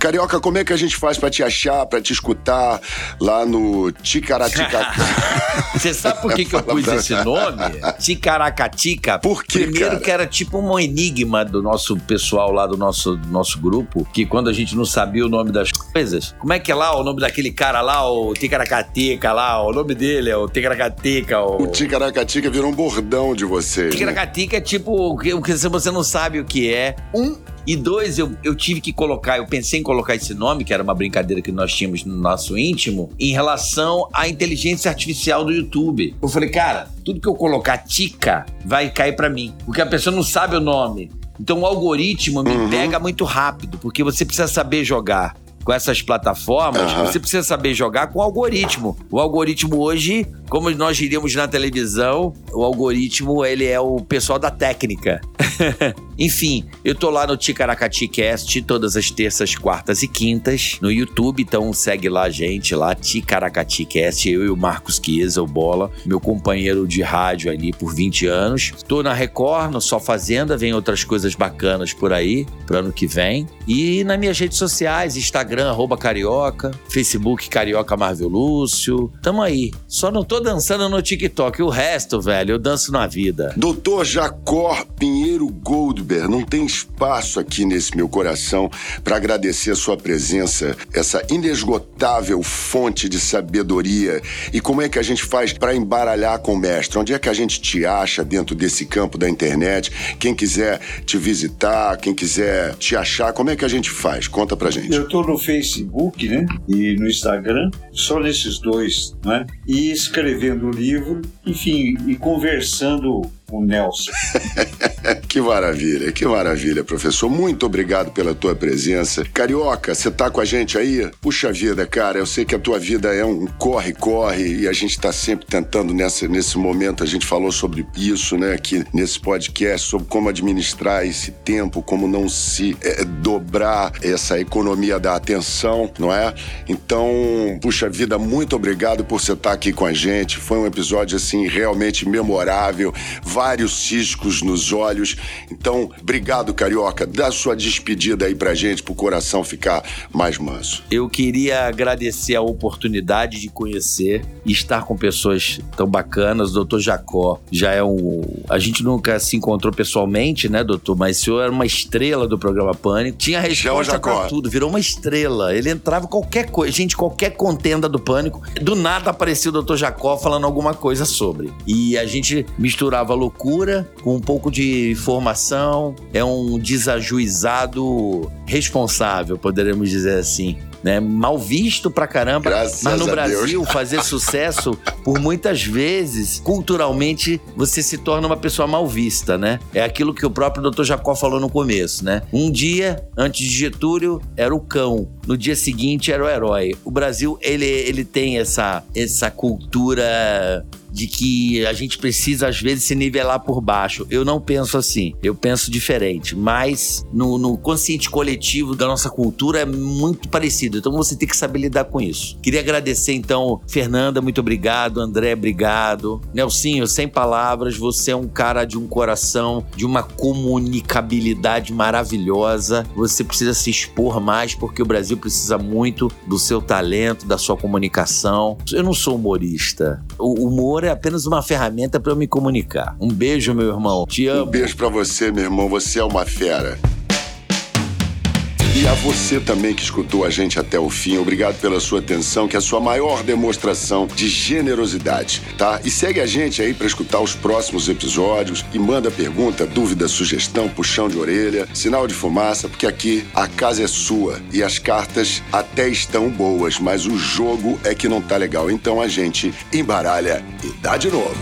Carioca, como é que a gente faz para te achar, para te escutar lá no Ticaratica? Você sabe por que, que eu pus esse nome? Ticaracatica. Por quê, Primeiro cara? que era tipo um enigma do nosso pessoal lá do nosso, do nosso grupo, que quando a gente não sabia o nome das coisas, como é que é lá o nome daquele cara lá, o Ticaracateca lá, o nome dele é o Ticaracateca. O, O Ticaracatica virou um bordão de vocês. né? Ticaracatica é tipo o que você não sabe o que é. Um. E dois, eu, eu tive que colocar, eu pensei em colocar esse nome, que era uma brincadeira que nós tínhamos no nosso íntimo, em relação à inteligência artificial do YouTube. Eu falei, cara, tudo que eu colocar Tica vai cair pra mim. Porque a pessoa não sabe o nome. Então o algoritmo me pega muito rápido, porque você precisa saber jogar com essas plataformas, Aham. você precisa saber jogar com o algoritmo. O algoritmo hoje, como nós diríamos na televisão, o algoritmo ele é o pessoal da técnica. Enfim, eu tô lá no Ticaracati Cast todas as terças, quartas e quintas no YouTube, então segue lá a gente lá, Ticaracati Cast, eu e o Marcos Chiesa, o Bola, meu companheiro de rádio ali por 20 anos. Tô na Record, no Só Fazenda, vem outras coisas bacanas por aí pro ano que vem. E nas minhas redes sociais, Instagram, Instagram, arroba Carioca, Facebook Carioca Marvel Lúcio. Tamo aí. Só não tô dançando no TikTok. O resto, velho, eu danço na vida. Doutor Jacó Pinheiro Goldberg, não tem espaço aqui nesse meu coração para agradecer a sua presença, essa inesgotável fonte de sabedoria. E como é que a gente faz para embaralhar com o mestre? Onde é que a gente te acha dentro desse campo da internet? Quem quiser te visitar, quem quiser te achar, como é que a gente faz? Conta pra gente. Eu tô no Facebook, né? E no Instagram, só nesses dois, né? E escrevendo o livro, enfim, e conversando o Nelson. que maravilha, que maravilha, professor. Muito obrigado pela tua presença. Carioca, você tá com a gente aí? Puxa vida, cara, eu sei que a tua vida é um corre-corre e a gente tá sempre tentando nessa, nesse momento, a gente falou sobre isso, né, aqui nesse podcast, sobre como administrar esse tempo, como não se é, dobrar essa economia da atenção, não é? Então, puxa vida, muito obrigado por você estar aqui com a gente. Foi um episódio, assim, realmente memorável vários ciscos nos olhos. Então, obrigado, Carioca. Dá sua despedida aí pra gente, pro coração ficar mais manso. Eu queria agradecer a oportunidade de conhecer e estar com pessoas tão bacanas. O doutor Jacó já é um. A gente nunca se encontrou pessoalmente, né, doutor? Mas o senhor era uma estrela do programa Pânico. Tinha resposta pra tudo, virou uma estrela. Ele entrava qualquer coisa. Gente, qualquer contenda do Pânico. Do nada aparecia o doutor Jacó falando alguma coisa sobre. E a gente misturava loucura com um pouco de informação. É um desajuizado responsável, poderemos dizer assim. Né, mal visto pra caramba, Graças mas no Brasil Deus. fazer sucesso, por muitas vezes, culturalmente, você se torna uma pessoa mal vista, né? É aquilo que o próprio Dr. Jacó falou no começo, né? Um dia, antes de Getúlio, era o cão. No dia seguinte, era o herói. O Brasil, ele, ele tem essa, essa cultura de que a gente precisa, às vezes, se nivelar por baixo. Eu não penso assim. Eu penso diferente. Mas no, no consciente coletivo da nossa cultura é muito parecido. Então você tem que saber lidar com isso. Queria agradecer, então, Fernanda, muito obrigado. André, obrigado. Nelsinho, sem palavras, você é um cara de um coração, de uma comunicabilidade maravilhosa. Você precisa se expor mais, porque o Brasil precisa muito do seu talento, da sua comunicação. Eu não sou humorista. O humor é apenas uma ferramenta para eu me comunicar. Um beijo, meu irmão. Te amo. Um beijo pra você, meu irmão. Você é uma fera. E a você também que escutou a gente até o fim, obrigado pela sua atenção, que é a sua maior demonstração de generosidade, tá? E segue a gente aí para escutar os próximos episódios e manda pergunta, dúvida, sugestão, puxão de orelha, sinal de fumaça, porque aqui a casa é sua e as cartas até estão boas, mas o jogo é que não tá legal. Então a gente embaralha e dá de novo.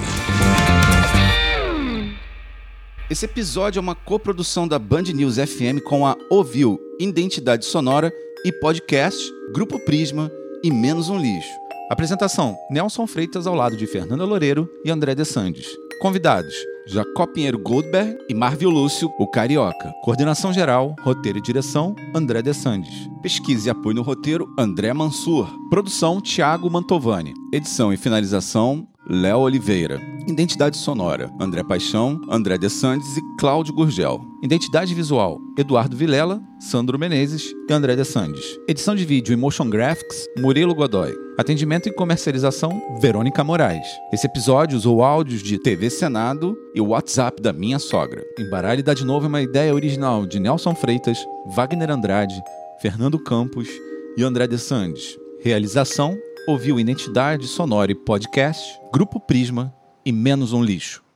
Esse episódio é uma coprodução da Band News FM com a Ovil, Identidade Sonora e Podcast, Grupo Prisma e Menos um Lixo. Apresentação: Nelson Freitas ao lado de Fernanda Loureiro e André De Sandes. Convidados: Jacó Pinheiro Goldberg e Marvio Lúcio, o Carioca. Coordenação geral, roteiro e direção, André De Sandes. Pesquisa e apoio no roteiro, André Mansur. Produção, Thiago Mantovani. Edição e finalização, Léo Oliveira. Identidade sonora: André Paixão, André De Sandes e Cláudio Gurgel. Identidade visual: Eduardo Vilela, Sandro Menezes e André De Sandes. Edição de vídeo e motion graphics: Murilo Godoy. Atendimento e comercialização: Verônica Moraes. Esse episódio usou áudios de TV Senado e WhatsApp da minha sogra. Embaralhe dá de novo é uma ideia original de Nelson Freitas, Wagner Andrade, Fernando Campos e André De Sandes. Realização: Ouviu Identidade Sonora e Podcast, Grupo Prisma e Menos um Lixo.